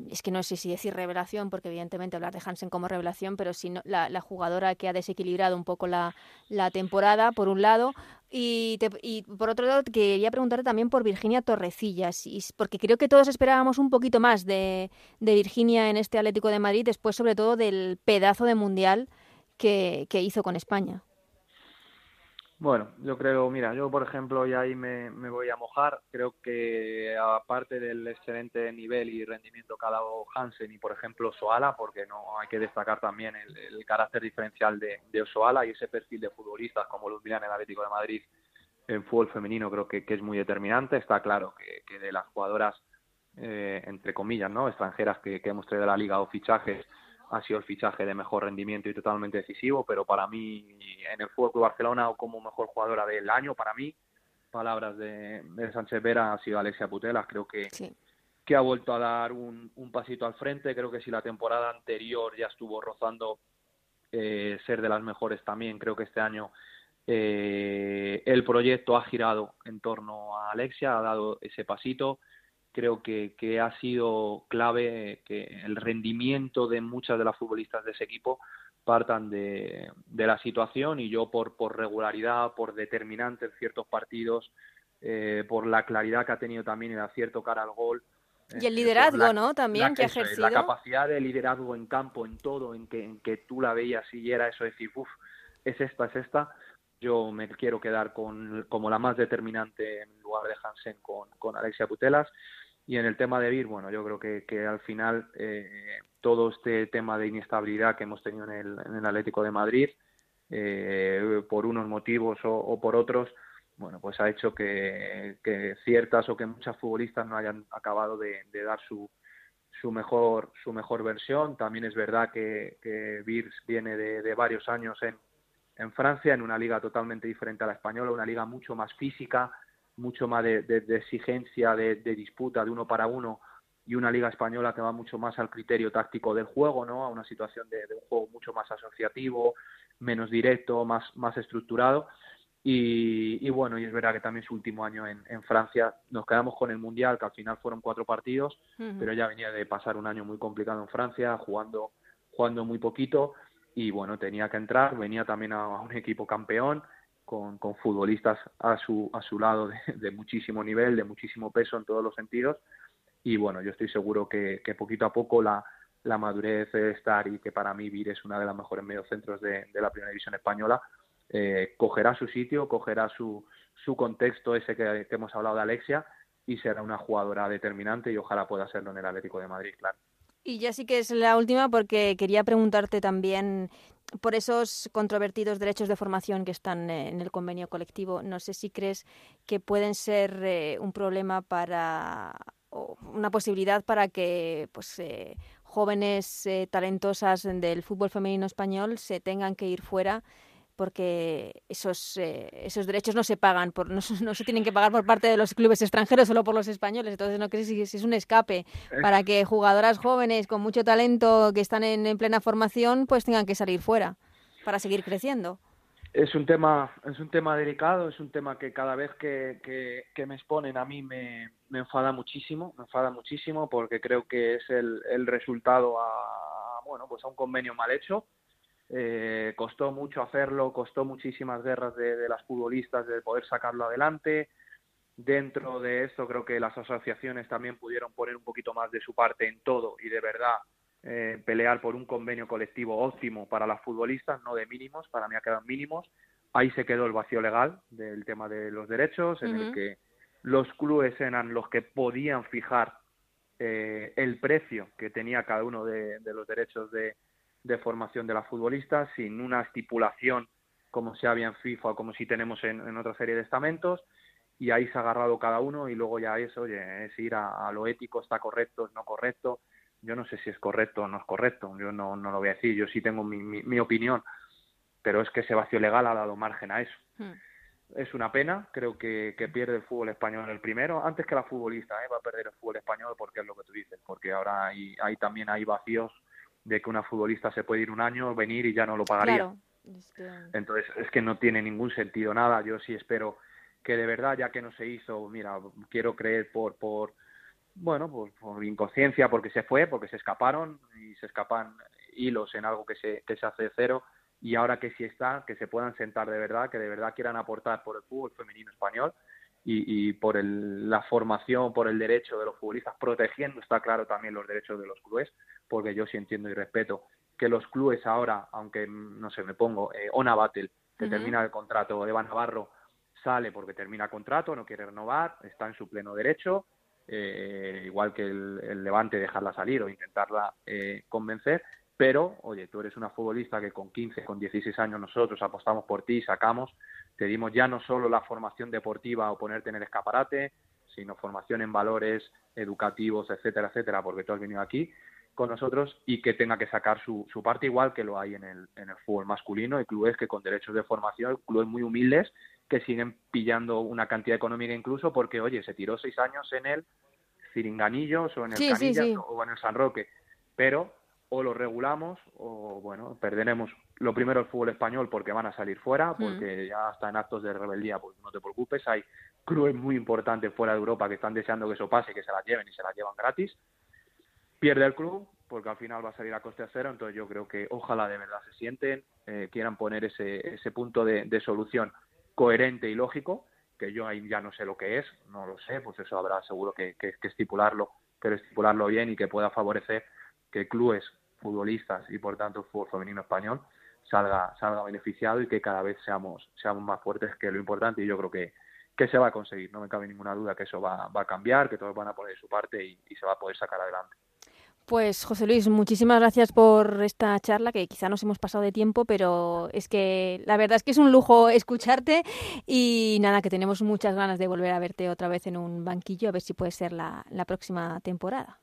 es que no sé si decir revelación, porque evidentemente hablar de Hansen como revelación, pero si la, la, jugadora que ha desequilibrado un poco la, la temporada, por un lado, y, y, por otro lado quería preguntarte también por Virginia Torrecillas, y, porque creo que todos esperábamos un poquito más de, Virginia en este Atlético de Madrid, después sobre todo del pedazo de mundial que hizo con España. Bueno, yo creo, mira, yo por ejemplo, y ahí me, me, voy a mojar, creo que aparte del excelente nivel y rendimiento que ha dado Hansen y por ejemplo Soala, porque no hay que destacar también el, carácter diferencial de, de Soala y ese perfil de futbolistas como los en el Atlético de Madrid en fútbol femenino creo que, que es muy determinante. Está claro que, que de las jugadoras, eh, entre comillas, no extranjeras que, que hemos traído de la liga o fichajes, ha sido el fichaje de mejor rendimiento y totalmente decisivo, pero para mí en el Fútbol Barcelona o como mejor jugadora del año, para mí, palabras de, Sánchez Vera ha sido Alexia Putelas, creo que, que ha vuelto a dar un, pasito al frente, creo que si la temporada anterior ya estuvo rozando eh, ser de las mejores también, creo que este año eh, el proyecto ha girado en torno a Alexia, ha dado ese pasito, creo que, que, ha sido clave que el rendimiento de muchas de las futbolistas de ese equipo partan de, de la situación y yo por, por regularidad, por determinante en ciertos partidos, eh, por la claridad que ha tenido también el acierto cara al gol. Y el eh, liderazgo, ¿no? También que ha ejercido. La capacidad de liderazgo en campo, en todo, en que, en que tú la veías y era eso, decir, uff, es esta, es esta. Yo me quiero quedar con, como la más determinante en lugar de Hansen con, con Alexia Putelas. Y en el tema de Vir, bueno, yo creo que, que al final eh, todo este tema de inestabilidad que hemos tenido en el, en el Atlético de Madrid, eh, por unos motivos o, por otros, bueno, pues ha hecho que, ciertas o que muchas futbolistas no hayan acabado de, dar su, su mejor su mejor versión. También es verdad que, que viene de, de varios años en, en Francia, en una liga totalmente diferente a la española, una liga mucho más física, mucho más de, de, exigencia, de, disputa, de uno para uno, y una liga española que va mucho más al criterio táctico del juego, ¿no? A una situación de, un juego mucho más asociativo, menos directo, más, más estructurado. Y, bueno, y es verdad que también su último año en, en, Francia nos quedamos con el Mundial, que al final fueron cuatro partidos, pero ya venía de pasar un año muy complicado en Francia, jugando, jugando muy poquito, y bueno, tenía que entrar, venía también a un equipo campeón, con, con futbolistas a su, a su lado de, muchísimo nivel, de muchísimo peso en todos los sentidos. Y bueno, yo estoy seguro que, poquito a poco la, la madurez de estar y que para mí Vir es una de las mejores mediocentros de, de la primera división española, eh, cogerá su sitio, cogerá su, su contexto ese que, que hemos hablado de Alexia y será una jugadora determinante y ojalá pueda serlo en el Atlético de Madrid, claro. Y ya sí que es la última porque quería preguntarte también por esos controvertidos derechos de formación que están en el convenio colectivo. No sé si crees que pueden ser eh, un problema para o una posibilidad para que pues eh, jóvenes eh, talentosas del fútbol femenino español se tengan que ir fuera porque esos, eh, esos derechos no se pagan, por, no, no, se tienen que pagar por parte de los clubes extranjeros, solo por los españoles. Entonces, no sé si, es un escape para que jugadoras jóvenes con mucho talento que están en, plena formación, pues tengan que salir fuera para seguir creciendo. Es un tema, es un tema delicado, es un tema que cada vez que, que, me exponen a mí me, me, enfada muchísimo, me enfada muchísimo porque creo que es el, el resultado a, bueno, pues a un convenio mal hecho eh, costó mucho hacerlo, costó muchísimas guerras de, las futbolistas de poder sacarlo adelante. Dentro de esto creo que las asociaciones también pudieron poner un poquito más de su parte en todo y de verdad eh, pelear por un convenio colectivo óptimo para las futbolistas, no de mínimos, para mí ha quedado mínimos. Ahí se quedó el vacío legal del tema de los derechos, en el que los clubes eran los que podían fijar eh, el precio que tenía cada uno de, los derechos de, formación de las futbolistas sin una estipulación como se había en FIFA o como si tenemos en, otra serie de estamentos y ahí se ha agarrado cada uno y luego ya eso oye, es ir a, lo ético, está correcto, es no correcto. Yo no sé si es correcto o no es correcto, yo no, no lo voy a decir, yo sí tengo mi, mi, opinión, pero es que ese vacío legal ha dado margen a eso. Hmm es una pena, creo que, pierde el fútbol español el primero, antes que la futbolista, ¿eh? va a perder el fútbol español porque es lo que tú dices, porque ahora hay, también hay vacíos de que una futbolista se puede ir un año, venir y ya no lo pagaría. Entonces es que no tiene ningún sentido nada, yo sí espero que de verdad, ya que no se hizo, mira, quiero creer por, por bueno, por, por inconsciencia, porque se fue, porque se escaparon y se escapan hilos en algo que se, que se hace de cero, y ahora que sí está, que se puedan sentar de verdad, que de verdad quieran aportar por el fútbol femenino español y, por la formación, por el derecho de los futbolistas, protegiendo, está claro, también los derechos de los clubes, porque yo sí entiendo y respeto que los clubes ahora, aunque no sé, me pongo, eh, Ona Battle, que termina el contrato, Eva Navarro sale porque termina contrato, no quiere renovar, está en su pleno derecho, eh, igual que el, Levante dejarla salir o intentarla eh, convencer, pero, oye, tú eres una futbolista que con 15, con 16 años nosotros apostamos por ti, sacamos, te dimos ya no solo la formación deportiva o ponerte en el escaparate, sino formación en valores educativos, etcétera, etcétera, porque tú has venido aquí con nosotros y que tenga que sacar su, su parte igual que lo hay en el, en el fútbol masculino. Hay clubes que con derechos de formación, clubes muy humildes que siguen pillando una cantidad económica incluso porque, oye, se tiró seis años en el Ciringanillos o en el Canillas o en el San Roque, pero o lo regulamos o bueno perderemos lo primero el fútbol español porque van a salir fuera porque ya está en actos de rebeldía pues no te preocupes. Hay clubes muy importantes fuera de Europa que están deseando que eso pase que se las lleven y se las llevan gratis pierde el club porque al final va a salir a coste cero entonces yo creo que ojalá de verdad se sienten eh, quieran poner ese ese punto de, solución coherente y lógico que yo ahí ya no sé lo que es no lo sé pues eso habrá seguro que, que, estipularlo pero estipularlo bien y que pueda favorecer que clubes futbolistas y por tanto el fútbol femenino español salga, salga beneficiado y que cada vez seamos, seamos más fuertes, que lo importante y yo creo que, que se va a conseguir, no me cabe ninguna duda que eso va, va a cambiar, que todos van a poner su parte y, se va a poder sacar adelante. Pues José Luis, muchísimas gracias por esta charla, que quizá nos hemos pasado de tiempo, pero es que la verdad es que es un lujo escucharte y nada, que tenemos muchas ganas de volver a verte otra vez en un banquillo, a ver si puede ser la, la próxima temporada.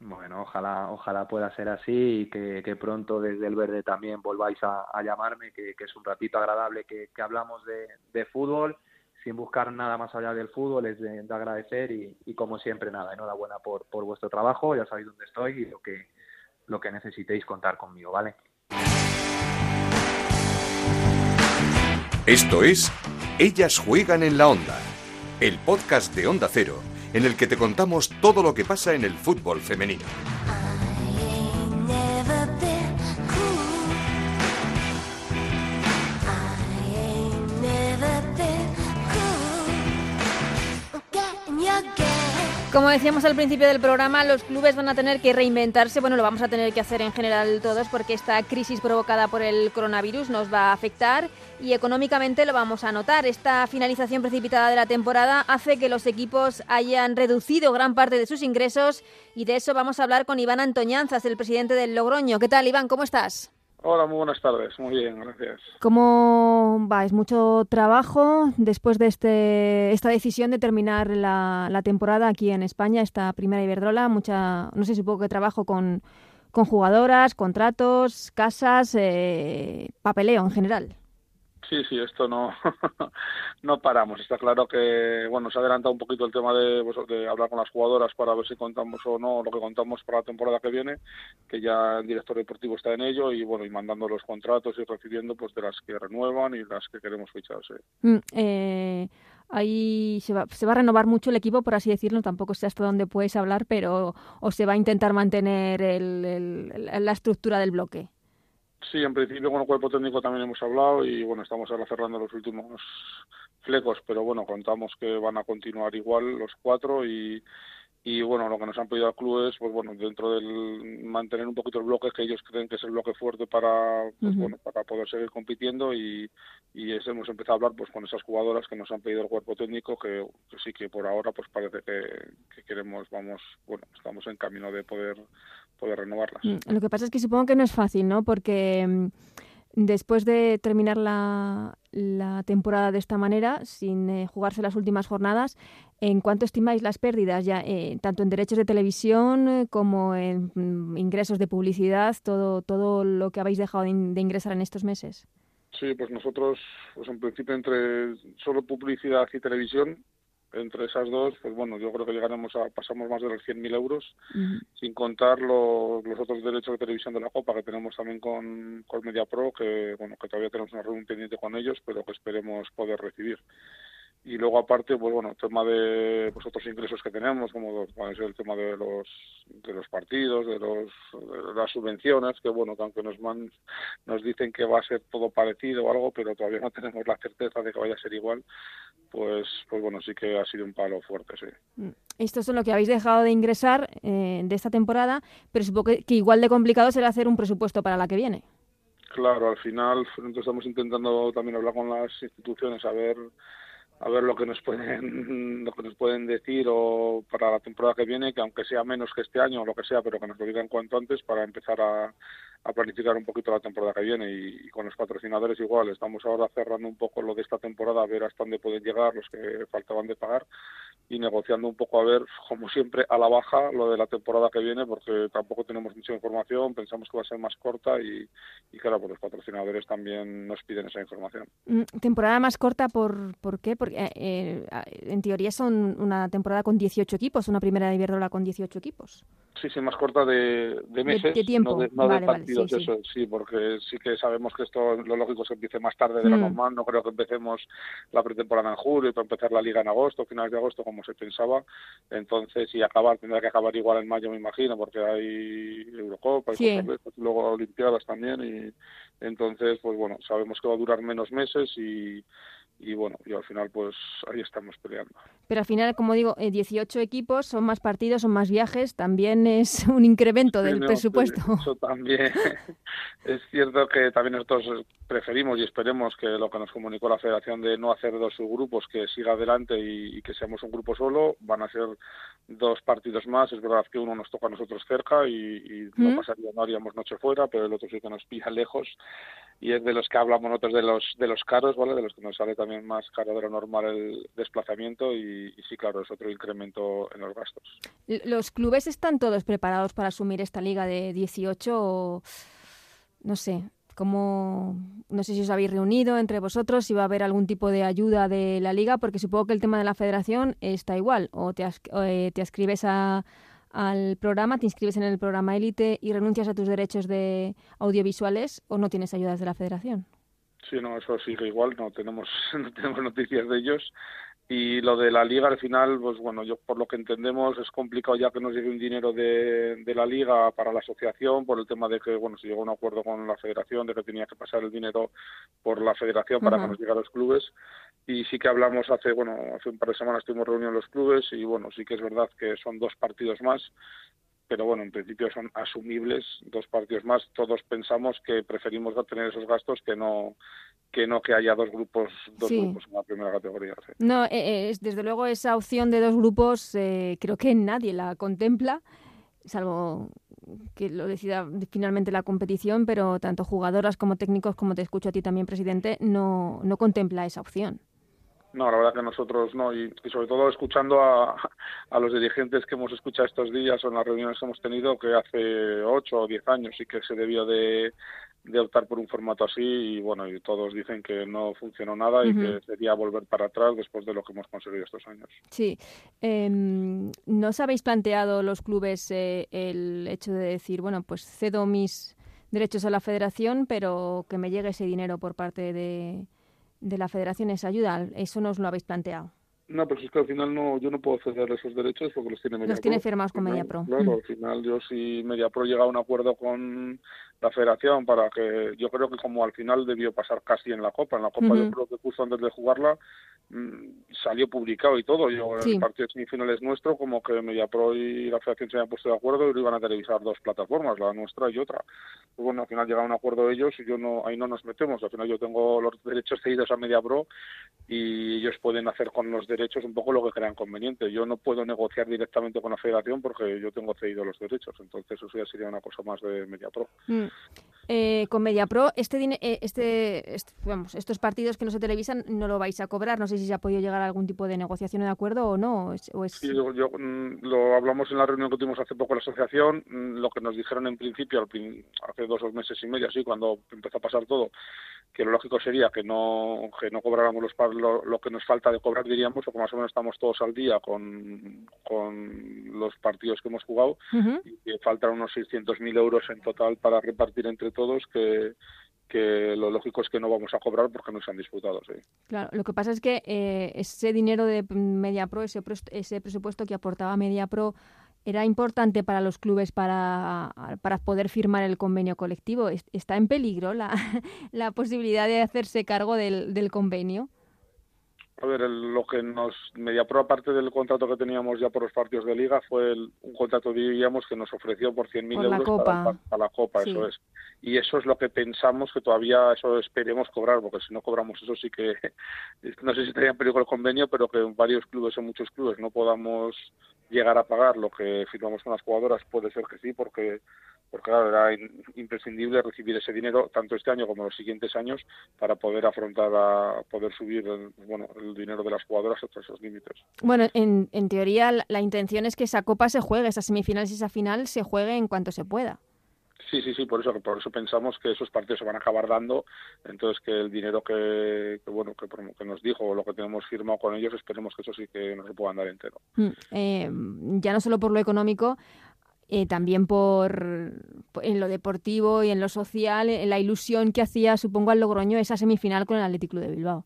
Bueno, ojalá, ojalá pueda ser así y que, pronto desde el verde también volváis a, llamarme, que, es un ratito agradable que, hablamos de, fútbol sin buscar nada más allá del fútbol, es de, agradecer y, como siempre nada, enhorabuena por, por vuestro trabajo, ya sabéis dónde estoy y lo que, lo que necesitéis contar conmigo, ¿vale? Esto es Ellas juegan en la onda, el podcast de Onda Cero en el que te contamos todo lo que pasa en el fútbol femenino. Como decíamos al principio del programa, los clubes van a tener que reinventarse. Bueno, lo vamos a tener que hacer en general todos porque esta crisis provocada por el coronavirus nos va a afectar y económicamente lo vamos a notar. Esta finalización precipitada de la temporada hace que los equipos hayan reducido gran parte de sus ingresos y de eso vamos a hablar con Iván Antoñanzas, el presidente del Logroño. ¿Qué tal, Iván? ¿Cómo estás? Hola, muy buenas tardes. Muy bien, gracias. ¿Cómo va? ¿Es mucho trabajo después de este, esta decisión de terminar la, temporada aquí en España, esta primera Iberdrola? Mucha, no sé, supongo que trabajo con, con jugadoras, contratos, casas, eh, papeleo en general. Sí, sí, esto no, no paramos. Está claro que, bueno, se ha adelantado un poquito el tema pues, de, hablar con las jugadoras para ver si contamos o no lo que contamos para la temporada que viene, que ya el director deportivo está en ello y, bueno, y mandando los contratos y recibiendo pues de las que renuevan y las que queremos fichar, mm, eh, ahí se va, se va a renovar mucho el equipo, por así decirlo, tampoco sé hasta dónde puedes hablar, pero o se va a intentar mantener el, la estructura del bloque. Sí, en principio con el cuerpo técnico también hemos hablado y bueno, estamos ahora cerrando los últimos flecos, pero bueno, contamos que van a continuar igual los cuatro y, y bueno, lo que nos han pedido al club es, pues bueno, dentro del mantener un poquito el bloque que ellos creen que es el bloque fuerte para, pues, bueno, para poder seguir compitiendo y, y hemos empezado a hablar pues con esas jugadoras que nos han pedido el cuerpo técnico que, sí que por ahora pues parece que, queremos, vamos, bueno, estamos en camino de poder poder renovarlas. Mm, lo que pasa es que supongo que no es fácil, ¿no? Porque mm, después de terminar la, temporada de esta manera, sin eh, jugarse las últimas jornadas, ¿en cuánto estimáis las pérdidas, ya eh, tanto en derechos de televisión eh, como en mm, ingresos de publicidad, todo, todo lo que habéis dejado de, ingresar en estos meses? Sí, pues nosotros, pues en principio entre solo publicidad y televisión, entre esas dos, pues bueno, yo creo que llegaremos a, pasamos más de los 100.000 euros, sin contar los, los otros derechos de televisión de la Copa que tenemos también con, con MediaPro, que bueno, que todavía tenemos una reunión pendiente con ellos, pero que esperemos poder recibir y luego aparte pues bueno tema de pues otros ingresos que tenemos como puede ser el tema de los de los partidos de los las subvenciones que bueno que aunque nos nos dicen que va a ser todo parecido o algo pero todavía no tenemos la certeza de que vaya a ser igual pues pues bueno sí que ha sido un palo fuerte sí mm. esto es lo que habéis dejado de ingresar eh, de esta temporada pero supongo que, que igual de complicado será hacer un presupuesto para la que viene claro al final nosotros estamos intentando también hablar con las instituciones a ver a ver lo que nos pueden lo que nos pueden decir o para la temporada que viene que aunque sea menos que este año o lo que sea pero que nos lo digan cuanto antes para empezar a, a planificar un poquito la temporada que viene y, con los patrocinadores igual estamos ahora cerrando un poco lo de esta temporada a ver hasta dónde pueden llegar los que faltaban de pagar y negociando un poco a ver como siempre a la baja lo de la temporada que viene porque tampoco tenemos mucha información pensamos que va a ser más corta y, y claro pues los patrocinadores también nos piden esa información mm, temporada más corta por, ¿por qué? porque eh, eh, en teoría son una temporada con 18 equipos una primera de Iberdrola con 18 equipos Sí, sí, más corta de, meses, de, tiempo. no de, partidos, eso, sí, porque sí que sabemos que esto lo lógico es que empiece más tarde de lo mm. normal, no creo que empecemos la pretemporada en julio, para empezar la liga en agosto, finales de agosto, como se pensaba, entonces, y acabar, tendrá que acabar igual en mayo, me imagino, porque hay Eurocopa, y luego Olimpiadas también, y entonces, pues bueno, sabemos que va a durar menos meses y y bueno, y al final pues ahí estamos peleando. Pero al final, como digo, 18 eh, equipos, son más partidos, son más viajes, también es un incremento del presupuesto. Eso también. es cierto que también nosotros preferimos y esperemos que lo que nos comunicó la federación de no hacer dos subgrupos, que siga adelante y, que seamos un grupo solo, van a ser dos partidos más. Es verdad que uno nos toca a nosotros cerca y, no pasaría, no haríamos noche fuera, pero el otro sí que nos pilla lejos y es de los que hablamos nosotros de los de los caros, ¿vale? De los que nos sale también más caro de lo normal el desplazamiento y, sí, claro, es otro incremento en los gastos. ¿Los clubes están todos preparados para asumir esta liga de 18 o no sé, cómo no sé si os habéis reunido entre vosotros, si va a haber algún tipo de ayuda de la liga, porque supongo que el tema de la federación está igual, o te, eh, te ascribes a, al programa, te inscribes en el programa élite y renuncias a tus derechos de audiovisuales o no tienes ayudas de la federación. Sí, no, eso sigue igual, no tenemos, no tenemos noticias de ellos. Y lo de la liga, al final, pues bueno, yo por lo que entendemos es complicado ya que nos llegue un dinero de, de la liga para la asociación por el tema de que, bueno, se llegó a un acuerdo con la federación de que tenía que pasar el dinero por la federación para que nos llegara a los clubes. Y sí que hablamos hace, bueno, hace un par de semanas tuvimos reunión en los clubes y, bueno, sí que es verdad que son dos partidos más pero bueno, en principio son asumibles dos partidos más. Todos pensamos que preferimos tener esos gastos que no que no que haya dos grupos dos grupos en la primera categoría. No, eh, eh, es, desde luego esa opción de dos grupos eh, creo que nadie la contempla, salvo que lo decida finalmente la competición, pero tanto jugadoras como técnicos, como te escucho a ti también, presidente, no, no contempla esa opción. No, la verdad que nosotros no, y, sobre todo escuchando a, a, los dirigentes que hemos escuchado estos días o en las reuniones que hemos tenido, que hace ocho o diez años sí que se debió de, de optar por un formato así y bueno, y todos dicen que no funcionó nada y que sería volver para atrás después de lo que hemos conseguido estos años. Sí. Eh, ¿No os habéis planteado los clubes eh, el hecho de decir, bueno, pues cedo mis derechos a la federación, pero que me llegue ese dinero por parte de de la federación esa ayuda. Eso nos lo habéis planteado. No, pero es que al final no, yo no puedo ceder esos derechos porque los tiene MediaPro. Los tiene firmados con MediaPro. Claro, Mm. al final yo si MediaPro llega a un acuerdo con la federación para que, yo creo que como al final debió pasar casi en la Copa, en la Copa yo creo que justo antes de jugarla mm, salió publicado y todo, yo Sí. el partido de semifinales nuestro como que MediaPro y la federación se habían puesto de acuerdo y lo iban a televisar dos plataformas, la nuestra y otra. Pues bueno, al final llegaron a un acuerdo ellos y yo no, ahí no nos metemos, al final yo tengo los derechos cedidos a MediaPro y ellos pueden hacer con los derechos un poco lo que crean conveniente. Yo no puedo negociar directamente con la federación porque yo tengo cedido los derechos, entonces eso ya sería una cosa más de MediaPro. Mm. Eh, con MediaPro, este, eh, este, est- vamos, estos partidos que no se televisan no lo vais a cobrar. No sé si se ha podido llegar a algún tipo de negociación o de acuerdo o no. O es, Sí, yo, mm, lo hablamos en la reunión que tuvimos hace poco la asociación, mm, lo que nos dijeron en principio, hace dos o meses y medio, así, cuando empezó a pasar todo, que lo lógico sería que no que no cobráramos los, lo, lo que nos falta de cobrar, diríamos, porque más o menos estamos todos al día con, con los partidos que hemos jugado, y que faltan unos 600.000 euros en total para repartir entre todos, que, que lo lógico es que no vamos a cobrar porque no se han disputado, sí. Claro, lo que pasa es que eh, ese dinero de MediaPro, ese, ese presupuesto que aportaba MediaPro, era importante para los clubes para, para poder firmar el convenio colectivo. Es- ¿Está en peligro la, la posibilidad de hacerse cargo del, del convenio? A ver, el- lo que nos Mediapro, aparte del contrato que teníamos ya por los partidos de liga, fue el- un contrato, diríamos, que nos ofreció por 100.000 Por la euros Copa. Para, para la Copa, Sí. eso es. Y eso es lo que pensamos que todavía eso esperemos cobrar, porque si no cobramos eso sí que, no sé si estaría en peligro el convenio, pero que en varios clubes, en muchos clubes, no podamos llegar a pagar lo que firmamos con las jugadoras, puede ser que sí, porque porque claro, era in- imprescindible recibir ese dinero tanto este año como los siguientes años para poder afrontar a poder subir el, bueno, el dinero de las jugadoras hasta esos límites. Bueno, en, en teoría la, la intención es que esa copa se juegue, esas semifinales y esa final se juegue en cuanto se pueda. Sí, sí, sí, por eso por eso pensamos que esos partidos se van a acabar dando, entonces que el dinero que, que, bueno que, que nos dijo o lo que tenemos firmado con ellos esperemos que eso sí que nos lo puedan dar entero. Mm, eh, ya no solo por lo económico, eh, también por, en lo deportivo y en lo social, en la ilusión que hacía, supongo, al Logroño esa semifinal con el Athletic Club de Bilbao.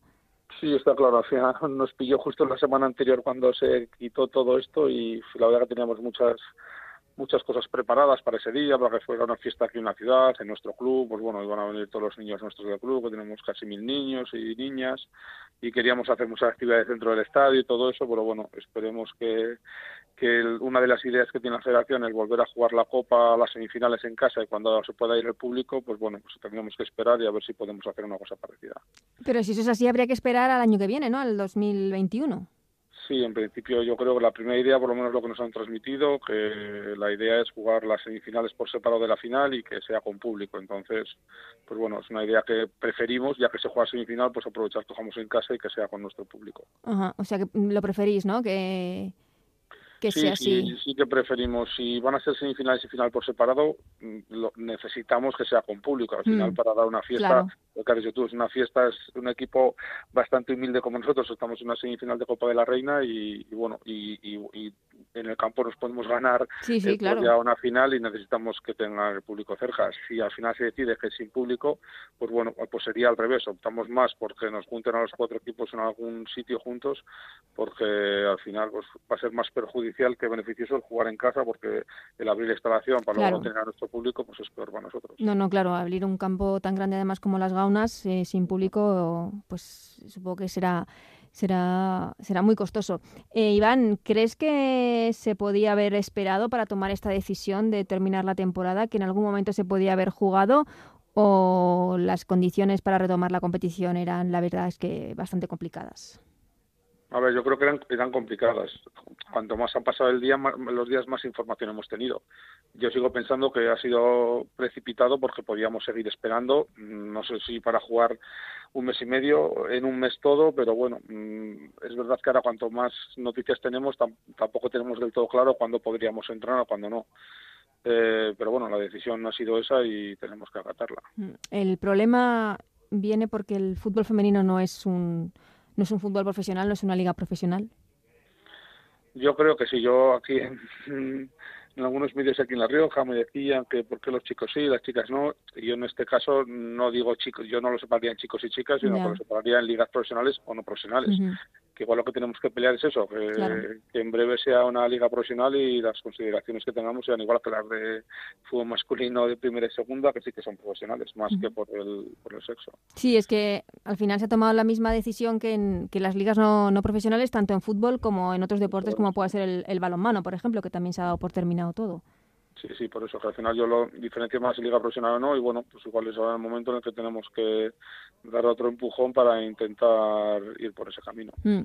Sí, está claro. Al final nos pilló justo la semana anterior cuando se quitó todo esto y la verdad que teníamos muchas muchas cosas preparadas para ese día, para que fuera una fiesta aquí en la ciudad, en nuestro club, pues bueno, iban a venir todos los niños nuestros del club, que tenemos casi mil niños y niñas, y queríamos hacer muchas actividades dentro del estadio y todo eso, pero bueno, esperemos que, que el- una de las ideas que tiene la federación es volver a jugar la Copa, las semifinales en casa y cuando se pueda ir el público, pues bueno, pues tendríamos que esperar y a ver si podemos hacer una cosa parecida. Pero si eso es así, habría que esperar al año que viene, ¿no? Al 2021. Sí, en principio yo creo que la primera idea, por lo menos lo que nos han transmitido, que la idea es jugar las semifinales por separado de la final y que sea con público. Entonces, pues bueno, es una idea que preferimos, ya que se juega semifinal, pues aprovechar que jugamos en casa y que sea con nuestro público. Ajá, o sea que lo preferís, ¿no? Que, que sí, sea sí, así. sí que preferimos. Si van a ser semifinales y final por separado, mm, lo- necesitamos que sea con público. Al final, Mm, para dar una fiesta, claro. lo que has dicho tú, es una fiesta, es un equipo bastante humilde como nosotros. Estamos en una semifinal de Copa de la Reina y, y bueno, y, y- y en el campo nos podemos ganar Sí, sí, eh, claro. ya una final y necesitamos que tenga el público cerca. Si al final se decide que es sin público, pues bueno, pues sería al revés. Optamos más porque nos junten a los cuatro equipos en algún sitio juntos, porque al final pues va a ser más perjudicial que beneficioso el jugar en casa, porque el abrir la instalación para Claro. luego tener a nuestro público, pues es peor para nosotros. No, no, claro, abrir un campo tan grande además como las Gaunas eh, sin público, pues supongo que será será será muy costoso. Eh, Iván, ¿crees que se podía haber esperado para tomar esta decisión de terminar la temporada, que en algún momento se podía haber jugado o las condiciones para retomar la competición eran, la verdad, es que bastante complicadas? A ver, yo creo que eran, eran complicadas. Cuanto más ha pasado el día, más- los días más información hemos tenido. Yo sigo pensando que ha sido precipitado porque podíamos seguir esperando. No sé si para jugar un mes y medio, en un mes todo, pero bueno, mm, es verdad que ahora cuanto más noticias tenemos, tam- tampoco tenemos del todo claro cuándo podríamos entrar o cuándo no. Eh, pero bueno, la decisión ha sido esa y tenemos que acatarla. Mm, El problema viene porque el fútbol femenino no es un no es un fútbol profesional, no es una liga profesional. Yo creo que sí, yo aquí en, en algunos medios aquí en La Rioja me decían que por qué los chicos sí, las chicas no. Y yo en este caso no digo chicos, yo no lo separaría en chicos y chicas, sino que lo separaría en ligas profesionales o no profesionales. Ujú. Que igual lo que tenemos que pelear es eso, que, que, en breve sea una liga profesional y las consideraciones que tengamos sean igual que las de fútbol masculino de primera y segunda, que sí que son profesionales, más que por el, por el sexo. Sí, es que al final se ha tomado la misma decisión que en que las ligas no, no profesionales, tanto en fútbol como en otros deportes, como puede ser el, el balonmano, por ejemplo, que también se ha dado por terminado todo. Sí, sí, por eso que al final yo lo diferencio más si liga profesional o no y bueno, pues igual es ahora el momento en el que tenemos que dar otro empujón para intentar ir por ese camino. Mm.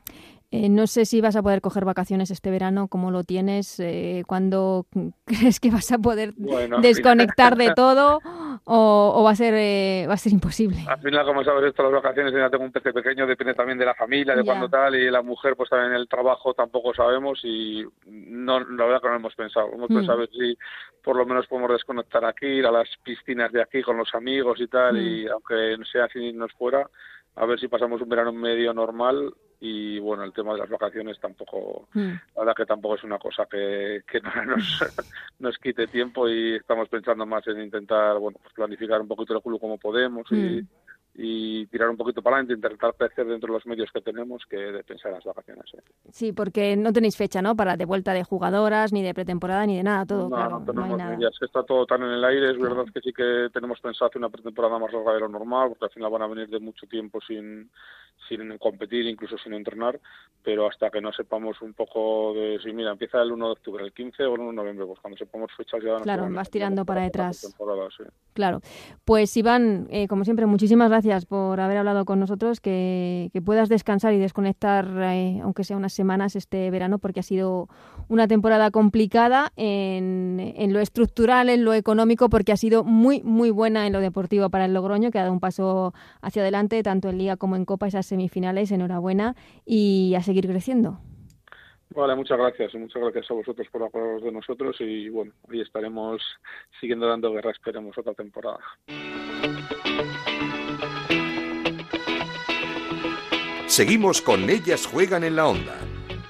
Eh, no sé si vas a poder coger vacaciones este verano, cómo lo tienes, eh, cuándo crees que vas a poder desconectar de todo o, va a ser eh, va a ser imposible. Al final, como sabes, esto las vacaciones ya tengo un pez pequeño, depende también de la familia, de cuándo tal y la mujer, pues también el trabajo tampoco sabemos y no la verdad que no hemos pensado. Hemos mm. pensado si por lo menos podemos desconectar aquí, ir a las piscinas de aquí con los amigos y tal, y mm. aunque sea así nos fuera, a ver si pasamos un verano medio normal y bueno, el tema de las vacaciones tampoco, mm. la verdad que tampoco es una cosa que, que nos, nos quite tiempo y estamos pensando más en intentar, bueno, pues planificar un poquito el club como podemos y y tirar un poquito para adelante, intentar crecer dentro de los medios que tenemos que de pensar en las vacaciones. ¿eh? Sí, porque no tenéis fecha, ¿no? Para de vuelta de jugadoras, ni de pretemporada, ni de nada, todo. No, claro, no tenemos no está todo tan en el aire. Es verdad que sí que tenemos pensado hacer una pretemporada más larga de lo normal, porque al final van a venir de mucho tiempo sin sin competir, incluso sin entrenar, pero hasta que no sepamos un poco de si, mira, empieza el 1 de octubre, el 15 o el 1 de noviembre, pues cuando sepamos fechas ya... Claro, vas tirando para detrás. Claro. Pues Iván, eh, como siempre, muchísimas gracias por haber hablado con nosotros, que, puedas descansar y desconectar, eh, aunque sea unas semanas este verano, porque ha sido una temporada complicada en, lo estructural, en lo económico, porque ha sido muy, muy buena en lo deportivo para el Logroño, que ha dado un paso hacia adelante, tanto en Liga como en Copa, esas semifinales, enhorabuena y a seguir creciendo. Vale, muchas gracias muchas gracias a vosotros por acordaros de nosotros y bueno, ahí estaremos siguiendo dando guerra, esperemos otra temporada. Seguimos con Ellas Juegan en la Onda,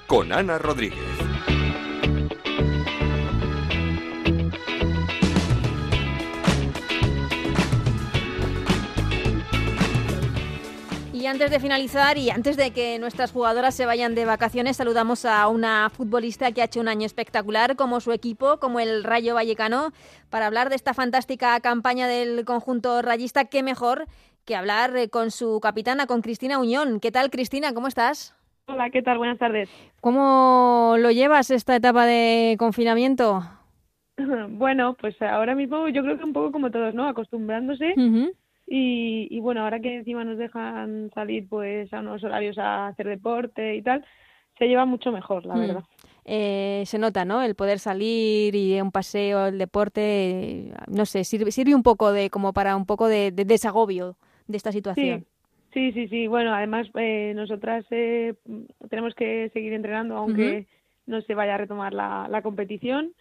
con Ana Rodríguez. Y antes de finalizar y antes de que nuestras jugadoras se vayan de vacaciones, saludamos a una futbolista que ha hecho un año espectacular como su equipo, como el Rayo Vallecano, para hablar de esta fantástica campaña del conjunto rayista. Qué mejor que hablar eh, con su capitana, con Cristina Uñón. ¿Qué tal, Cristina? ¿Cómo estás? Hola, ¿qué tal? Buenas tardes. ¿Cómo lo llevas esta etapa de confinamiento? Bueno, pues ahora mismo yo creo que un poco como todos, ¿no? Acostumbrándose. Y, bueno, ahora que encima nos dejan salir pues a unos horarios a hacer deporte y tal, se lleva mucho mejor, la mm. verdad. Eh, se nota, ¿no? El poder salir y un paseo, el deporte, no sé, sirve, sirve un poco de como para un poco de, desagobio de esta situación. Sí, sí, sí. Bueno, además eh, nosotras eh, tenemos que seguir entrenando aunque no se vaya a retomar la, la competición.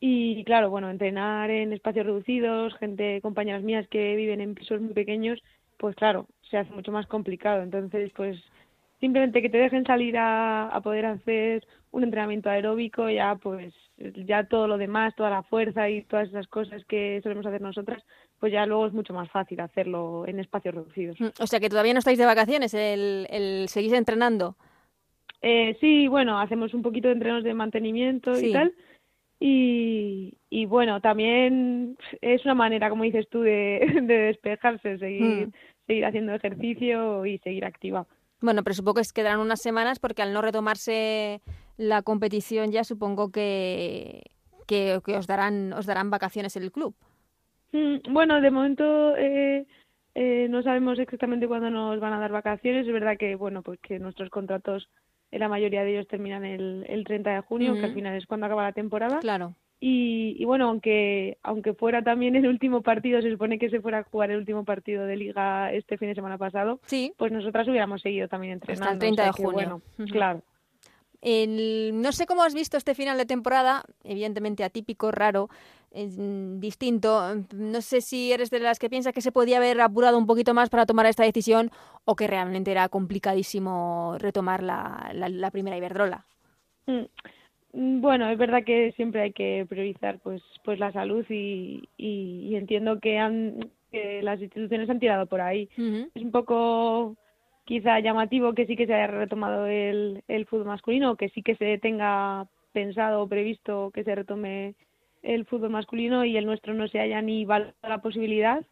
Y claro, bueno, entrenar en espacios reducidos, gente, compañeras mías que viven en pisos muy pequeños, pues claro, se hace mucho más complicado. Entonces, pues simplemente que te dejen salir a, a poder hacer un entrenamiento aeróbico, ya pues ya todo lo demás, toda la fuerza y todas esas cosas que solemos hacer nosotras, pues ya luego es mucho más fácil hacerlo en espacios reducidos. Mm, o sea que todavía no estáis de vacaciones, el, el seguís entrenando. Eh, sí, bueno, hacemos un poquito de entrenos de mantenimiento y tal, y, y bueno, también es una manera, como dices tú, de, de despejarse, seguir, mm. seguir haciendo ejercicio y seguir activa. Bueno, pero supongo que quedarán unas semanas porque al no retomarse la competición ya supongo que, que, os darán os darán vacaciones en el club. Mm, bueno, de momento eh, eh, no sabemos exactamente cuándo nos van a dar vacaciones. Es verdad que bueno, pues que nuestros contratos la mayoría de ellos terminan el, el 30 de junio, que al final es cuando acaba la temporada. Claro. Y, y, bueno, aunque aunque fuera también el último partido, se supone que se fuera a jugar el último partido de liga este fin de semana pasado, sí. pues nosotras hubiéramos seguido también entrenando. Hasta el 30 de junio. Claro. El, no sé cómo has visto este final de temporada, evidentemente atípico, raro, distinto. No sé si eres de las que piensa que se podía haber apurado un poquito más para tomar esta decisión o que realmente era complicadísimo retomar la, la, primera Iberdrola. Mm, bueno, es verdad que siempre hay que priorizar pues pues la salud y, y, entiendo que, han, que las instituciones han tirado por ahí. Es un poco quizá llamativo que sí que se haya retomado el, el fútbol masculino, que sí que se tenga pensado o previsto que se retome el fútbol masculino y el nuestro no se haya ni valorado la posibilidad.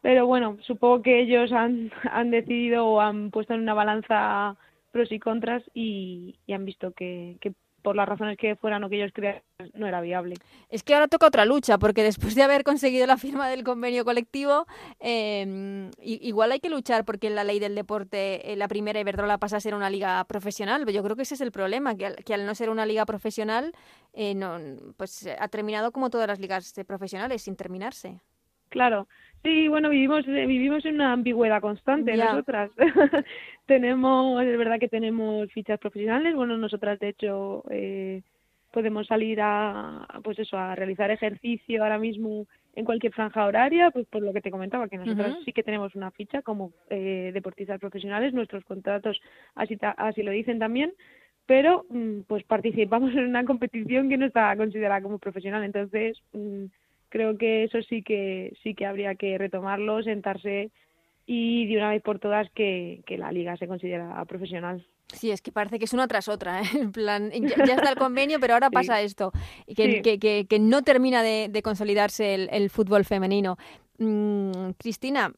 Pero bueno, supongo que ellos han, han decidido o han puesto en una balanza pros y contras y, y han visto que, que por las razones que fueran o que ellos crean, no era viable. Es que ahora toca otra lucha, porque después de haber conseguido la firma del convenio colectivo, eh, igual hay que luchar porque la ley del deporte, eh, la primera Iberdrola pasa a ser una liga profesional. Yo creo que ese es el problema, que al, que al no ser una liga profesional, eh, no, pues ha terminado como todas las ligas profesionales, sin terminarse. Claro, Sí, bueno, vivimos vivimos en una ambigüedad constante nosotras. tenemos, es verdad que tenemos fichas profesionales. Bueno, nosotras de hecho eh, podemos salir a, pues eso, a realizar ejercicio ahora mismo en cualquier franja horaria, pues por lo que te comentaba, que nosotras sí que tenemos una ficha como eh, deportistas profesionales. Nuestros contratos así así lo dicen también pero mm, pues participamos en una competición que no está considerada como profesional entonces mm, creo que eso sí que sí que habría que retomarlo, sentarse y de una vez por todas que, la liga se considera profesional. Sí, es que parece que es una tras otra. ¿eh? En plan, ya, está el convenio, pero ahora pasa esto. Que, que, que, no termina de, consolidarse el, fútbol femenino. Mm, Cristina,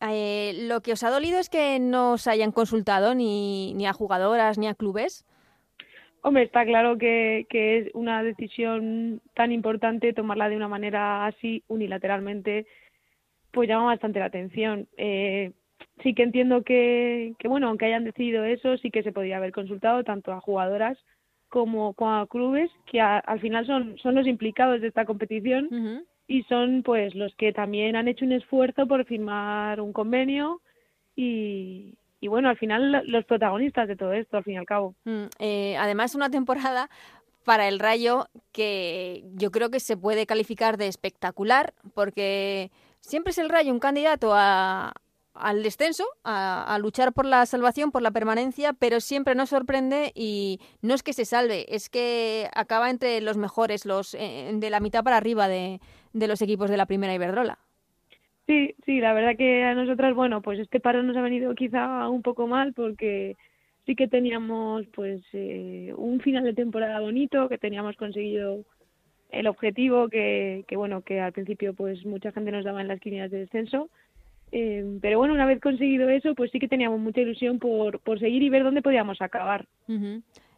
eh, lo que os ha dolido es que no os hayan consultado ni, ni a jugadoras ni a clubes. Hombre, está claro que, que es una decisión tan importante tomarla de una manera así unilateralmente, pues llama bastante la atención. Eh, sí que entiendo que, que, bueno, aunque hayan decidido eso, sí que se podría haber consultado tanto a jugadoras como, a clubes, que al final son, son los implicados de esta competición y son pues los que también han hecho un esfuerzo por firmar un convenio y, y bueno, al final los protagonistas de todo esto, al fin y al cabo. Mm, eh, además, una temporada para el Rayo que yo creo que se puede calificar de espectacular, porque siempre es el Rayo un candidato a, al descenso, a, luchar por la salvación, por la permanencia, pero siempre nos sorprende y no es que se salve, es que acaba entre los mejores, los eh, de la mitad para arriba de, de los equipos de la primera Iberdrola. Sí, sí, la verdad que a nosotras, bueno, pues este paro nos ha venido quizá un poco mal porque sí que teníamos pues eh, un final de temporada bonito, que teníamos conseguido el objetivo que, que bueno, que al principio pues mucha gente nos daba en las quinielas de descenso. Eh, pero bueno, una vez conseguido eso, pues sí que teníamos mucha ilusión por, por seguir y ver dónde podíamos acabar.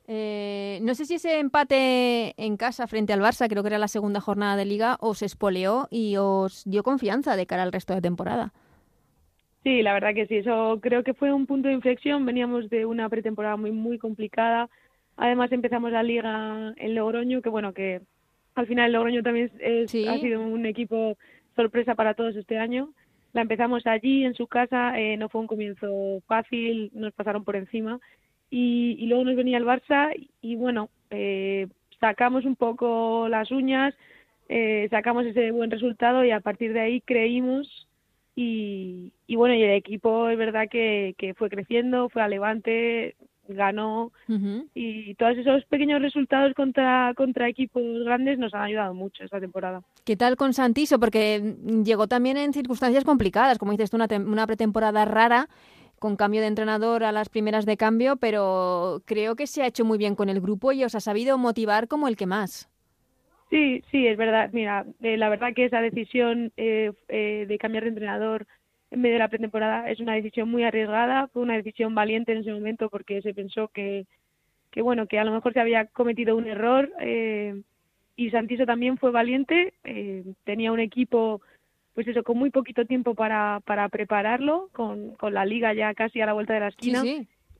Eh, no sé si ese empate en casa frente al Barça, creo que era la segunda jornada de liga, os espoleó y os dio confianza de cara al resto de temporada. Sí, la verdad que sí, eso creo que fue un punto de inflexión. Veníamos de una pretemporada muy, muy complicada. Además empezamos la liga en Logroño, que bueno, que al final Logroño también ha sido un equipo sorpresa para todos este año. La empezamos allí, en su casa, eh, no fue un comienzo fácil, nos pasaron por encima y, luego nos venía el Barça y bueno, eh, sacamos un poco las uñas, eh, sacamos ese buen resultado y a partir de ahí creímos y, y bueno, y el equipo es verdad que, que fue creciendo, fue a Levante, ganó y todos esos pequeños resultados contra, contra equipos grandes nos han ayudado mucho esta temporada. ¿Qué tal con Santiso? Porque llegó también en circunstancias complicadas, como dices tú, una, una pretemporada rara con cambio de entrenador a las primeras de cambio, pero creo que se ha hecho muy bien con el grupo y os ha sabido motivar como el que más. Sí, sí, es verdad. Mira, eh, la verdad que esa decisión eh, eh, de cambiar de entrenador en medio de la pretemporada es una decisión muy arriesgada, fue una decisión valiente en ese momento porque se pensó que, que bueno, que a lo mejor se había cometido un error y Santiso también fue valiente, tenía un equipo pues eso, con muy poquito tiempo para, para prepararlo, con, con la liga ya casi a la vuelta de la esquina.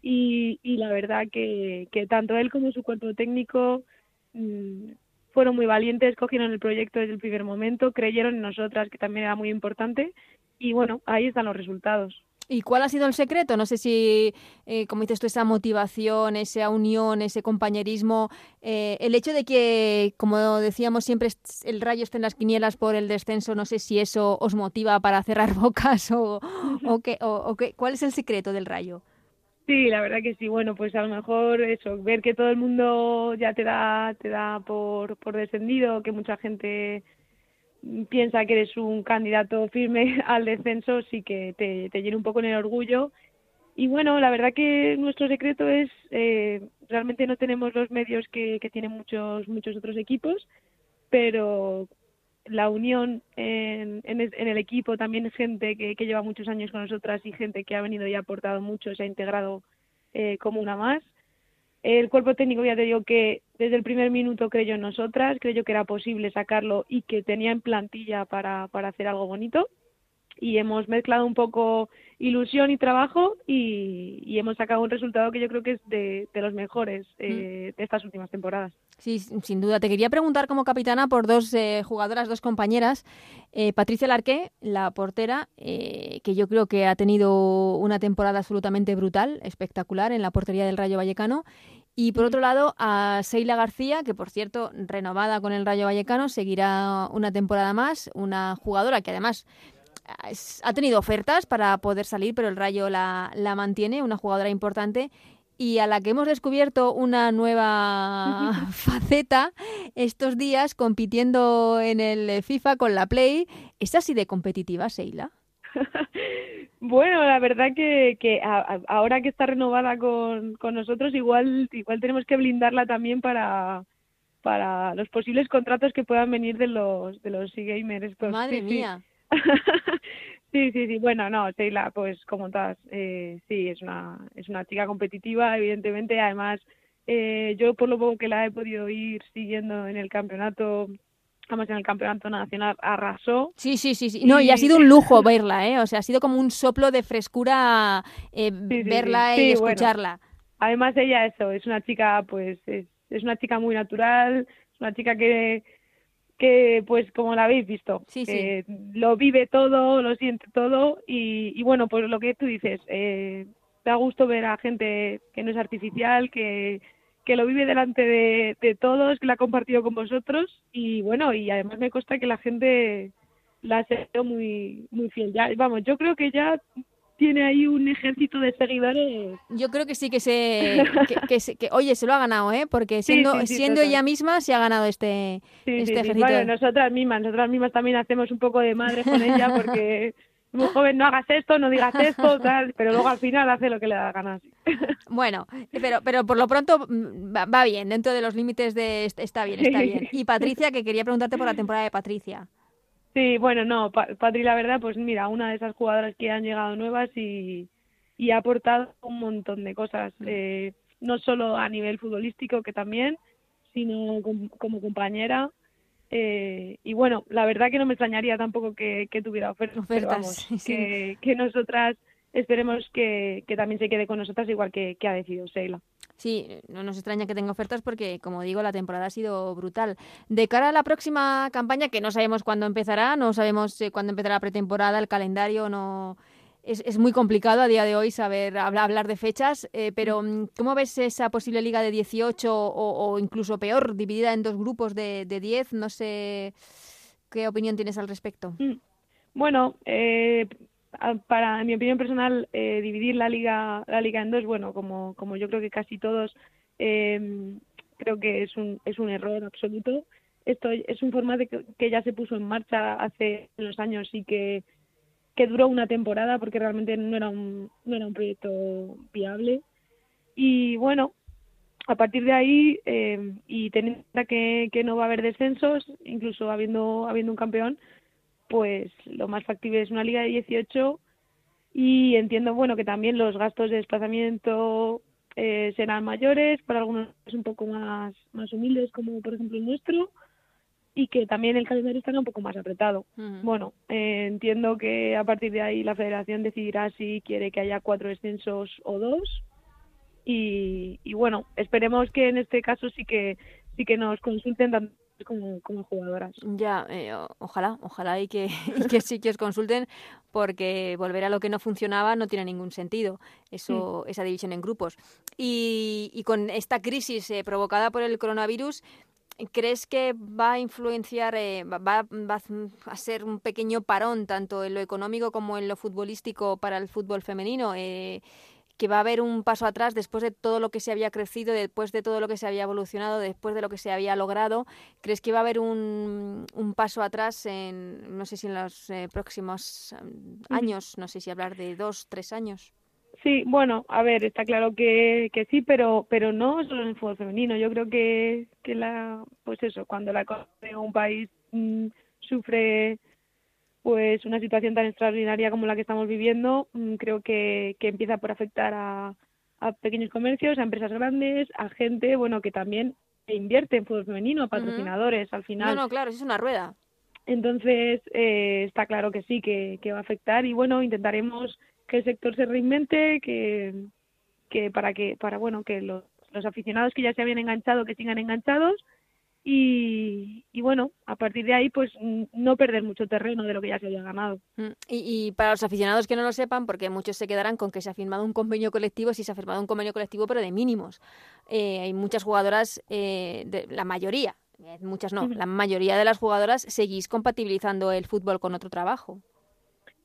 Y, y la verdad que, que tanto él como su cuerpo técnico mm, fueron muy valientes, cogieron el proyecto desde el primer momento, creyeron en nosotras, que también era muy importante, y bueno, ahí están los resultados. ¿Y cuál ha sido el secreto? No sé si, eh, como dices tú, esa motivación, esa unión, ese compañerismo, eh, el hecho de que, como decíamos siempre, el rayo esté en las quinielas por el descenso, no sé si eso os motiva para cerrar bocas o, o, qué, o, qué, cuál es el secreto del rayo. Sí, la verdad que sí. Bueno, pues a lo mejor eso, ver que todo el mundo ya te da, te da por, por descendido, que mucha gente piensa que eres un candidato firme al descenso, sí que te, te llena un poco en el orgullo y bueno, la verdad que nuestro secreto es, eh, realmente no tenemos los medios que, tienen muchos, muchos otros equipos, pero la unión en, en, el equipo también es gente que, que, lleva muchos años con nosotras y gente que ha venido y ha aportado mucho, se ha integrado eh, como una más. El cuerpo técnico ya te digo que desde el primer minuto creyó en nosotras, creyó que era posible sacarlo y que tenía en plantilla para, para hacer algo bonito y hemos mezclado un poco ilusión y trabajo y, hemos sacado un resultado que yo creo que es de, los mejores eh, mm. de estas últimas temporadas. Sí, sin duda. Te quería preguntar como capitana por dos eh, jugadoras, dos compañeras. Eh, Patricia Larqué, la portera, que yo creo que ha tenido una temporada absolutamente brutal, espectacular en la portería del Rayo Vallecano. Y por otro lado, a Seila García, que por cierto, renovada con el Rayo Vallecano, seguirá una temporada más. Una jugadora que además ha tenido ofertas para poder salir, pero el Rayo la, la mantiene, una jugadora importante y a la que hemos descubierto una nueva faceta estos días compitiendo en el FIFA con la Play. ¿Es así de competitiva, Seila? bueno, la verdad que, que ahora que está renovada con, con, nosotros, igual, igual tenemos que blindarla también para, para los posibles contratos que puedan venir de los de los e-gamers. Madre mía. sí, sí, sí. Bueno, no, Sheila, pues como todas, eh, sí, es una, es una chica competitiva, evidentemente. Además, eh, yo por lo poco que la he podido ir siguiendo en el campeonato, vamos, en el campeonato nacional, arrasó. Sí, sí, sí. sí. No, y... ha sido un lujo verla, ¿eh? O sea, ha sido como un soplo de frescura eh, verla y escucharla. Además, ella, eso, es una chica, pues, es, es una chica muy natural, es una chica que que pues como la habéis visto, lo vive todo, lo siente todo y, bueno, pues lo que tú dices, eh, da gusto ver a gente que no es artificial, que, que lo vive delante de, de todos, que la ha compartido con vosotros y bueno, y además me consta que la gente la ha sido muy, muy fiel. Ya, vamos, yo creo que ya tiene ahí un ejército de seguidores. Yo creo que sí que se, que, oye, se lo ha ganado, ¿eh? Porque siendo, siendo ella misma se ha ganado este, este ejército. Bueno, nosotras mismas, nosotras mismas también hacemos un poco de madre con ella porque muy joven, no hagas esto, no digas esto, tal, pero luego al final hace lo que le da ganas. Bueno, pero, pero por lo pronto mm, va, bien, dentro de los límites de está bien, está bien. Y Patricia, que quería preguntarte por la temporada de Patricia. Sí, bueno, no, Patri, la verdad, pues mira, una de esas jugadoras que han llegado nuevas y, y ha aportado un montón de cosas, mm. eh, no solo a nivel futbolístico, que también, sino como, compañera. Eh, y bueno, la verdad que no me extrañaría tampoco que, tuviera ofertas, vamos, Que, que nosotras esperemos que, que también se quede con nosotras igual que, que ha decidido Sheila. Sí, no nos extraña que tenga ofertas porque, como digo, la temporada ha sido brutal. De cara a la próxima campaña, que no sabemos cuándo empezará, no sabemos eh, cuándo empezará la pretemporada, el calendario no... Es, es muy complicado a día de hoy saber hablar, de fechas, eh, pero mm, ¿cómo ves esa posible liga de 18 o, incluso peor, dividida en dos grupos de, de 10? No sé qué opinión tienes al respecto. Mm. Bueno, eh, para mi opinión personal eh, dividir la liga la liga en dos bueno como como yo creo que casi todos eh, creo que es un es un error absoluto. Esto es un formato que, ya se puso en marcha hace unos años y que que duró una temporada porque realmente no era un no era un proyecto viable. Y bueno a partir de ahí eh, y teniendo que, que no va a haber descensos incluso habiendo habiendo un campeón pues lo más factible es una liga de 18 y entiendo bueno que también los gastos de desplazamiento eh, serán mayores para algunos un poco más más humildes como por ejemplo el nuestro y que también el calendario estará un poco más apretado. Bueno, eh, entiendo que a partir de ahí la federación decidirá si quiere que haya cuatro descensos o dos y, y bueno, esperemos que en este caso sí que sí que nos consulten tanto como, como jugadoras. Ya, eh, ojalá, ojalá y que, que sí que os consulten, porque volver a lo que no funcionaba no tiene ningún sentido, eso, esa división en grupos. Y, y con esta crisis eh, provocada por el coronavirus, ¿Crees que va a influenciar, eh, va, va, a ser un pequeño parón tanto en lo económico como en lo futbolístico para el fútbol femenino? Eh, que va a haber un paso atrás después de todo lo que se había crecido, después de todo lo que se había evolucionado, después de lo que se había logrado. ¿Crees que va a haber un, un paso atrás en, no sé si en los eh, próximos em, años, no sé si hablar de dos, tres años? Sí, bueno, a ver, está claro que, que sí, pero pero no solo en el fútbol femenino. Yo creo que, que la, pues eso, cuando la de un país mm, sufre pues una situación tan extraordinaria como la que estamos viviendo, mm, creo que, que empieza por afectar a, a pequeños comercios, a empresas grandes, a gente, bueno, que también invierte en fútbol femenino, patrocinadores, al final. No, no, claro, es una rueda. Entonces, eh, está claro que sí, que, que va a afectar y bueno, intentaremos que el sector se reinvente, que, que para que, para bueno, que los, los aficionados que ya se habían enganchado, que sigan enganchados y, y, bueno, a partir de ahí, pues no perder mucho terreno de lo que ya se había ganado. Mm, y, y, para los aficionados que no lo sepan, porque muchos se quedarán con que se ha firmado un convenio colectivo, si se ha firmado un convenio colectivo, pero de mínimos. Eh, hay muchas jugadoras, eh, de, la mayoría, eh, muchas no, la mayoría de las jugadoras seguís compatibilizando el fútbol con otro trabajo.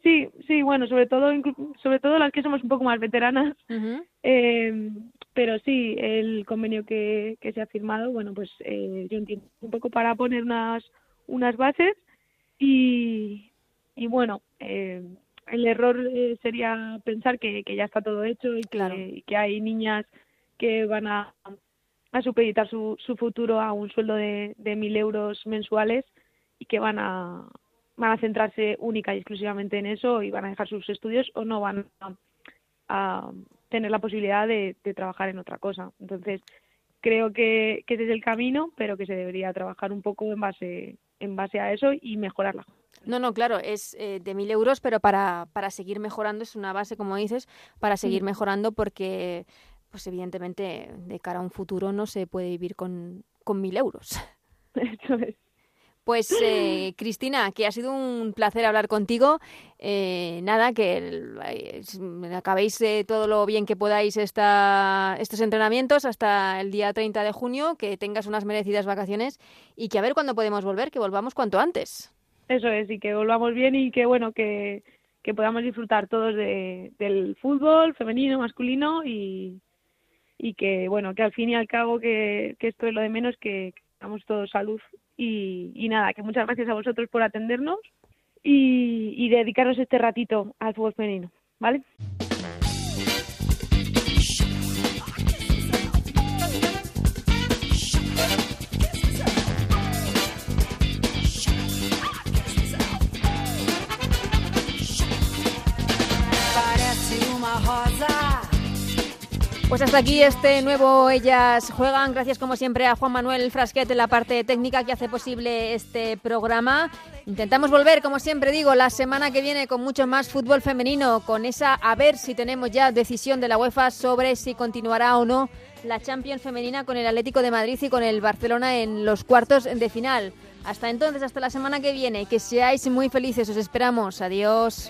Sí, sí, bueno, sobre todo sobre todo las que somos un poco más veteranas, uh -huh. Eh, pero sí, el convenio que, que se ha firmado, bueno, pues eh, yo entiendo un poco para poner unas unas bases y, y bueno, eh, el error eh, sería pensar que, que ya está todo hecho y que, y que hay niñas que van a, a supeditar su, su futuro a un sueldo de, de mil euros mensuales y que van a van a centrarse única y exclusivamente en eso y van a dejar sus estudios o no van a, a tener la posibilidad de, de, trabajar en otra cosa. Entonces, creo que, que ese es el camino, pero que se debería trabajar un poco en base, en base a eso y mejorarla. No, no, claro, es eh, de mil euros, pero para, para seguir mejorando es una base, como dices, para seguir mejorando porque, pues evidentemente, de cara a un futuro no se puede vivir con, con mil euros. Eso es. Pues eh, Cristina, que ha sido un placer hablar contigo. Eh, nada, que eh, acabéis eh, todo lo bien que podáis esta, estos entrenamientos hasta el día 30 de junio, que tengas unas merecidas vacaciones y que a ver cuándo podemos volver, que volvamos cuanto antes. Eso es, y que volvamos bien y que bueno, que, podamos disfrutar todos de, del fútbol femenino, masculino y, y que bueno, que al fin y al cabo que, esto es lo de menos, que, que tengamos todos salud y, y, nada, que muchas gracias a vosotros por atendernos y, y dedicarnos este ratito al fútbol femenino, ¿vale? Pues hasta aquí este nuevo Ellas Juegan. Gracias como siempre a Juan Manuel Frasquet en la parte técnica que hace posible este programa. Intentamos volver, como siempre digo, la semana que viene con mucho más fútbol femenino, con esa a ver si tenemos ya decisión de la UEFA sobre si continuará o no la Champions femenina con el Atlético de Madrid y con el Barcelona en los cuartos de final. Hasta entonces, hasta la semana que viene, que seáis muy felices, os esperamos. Adiós.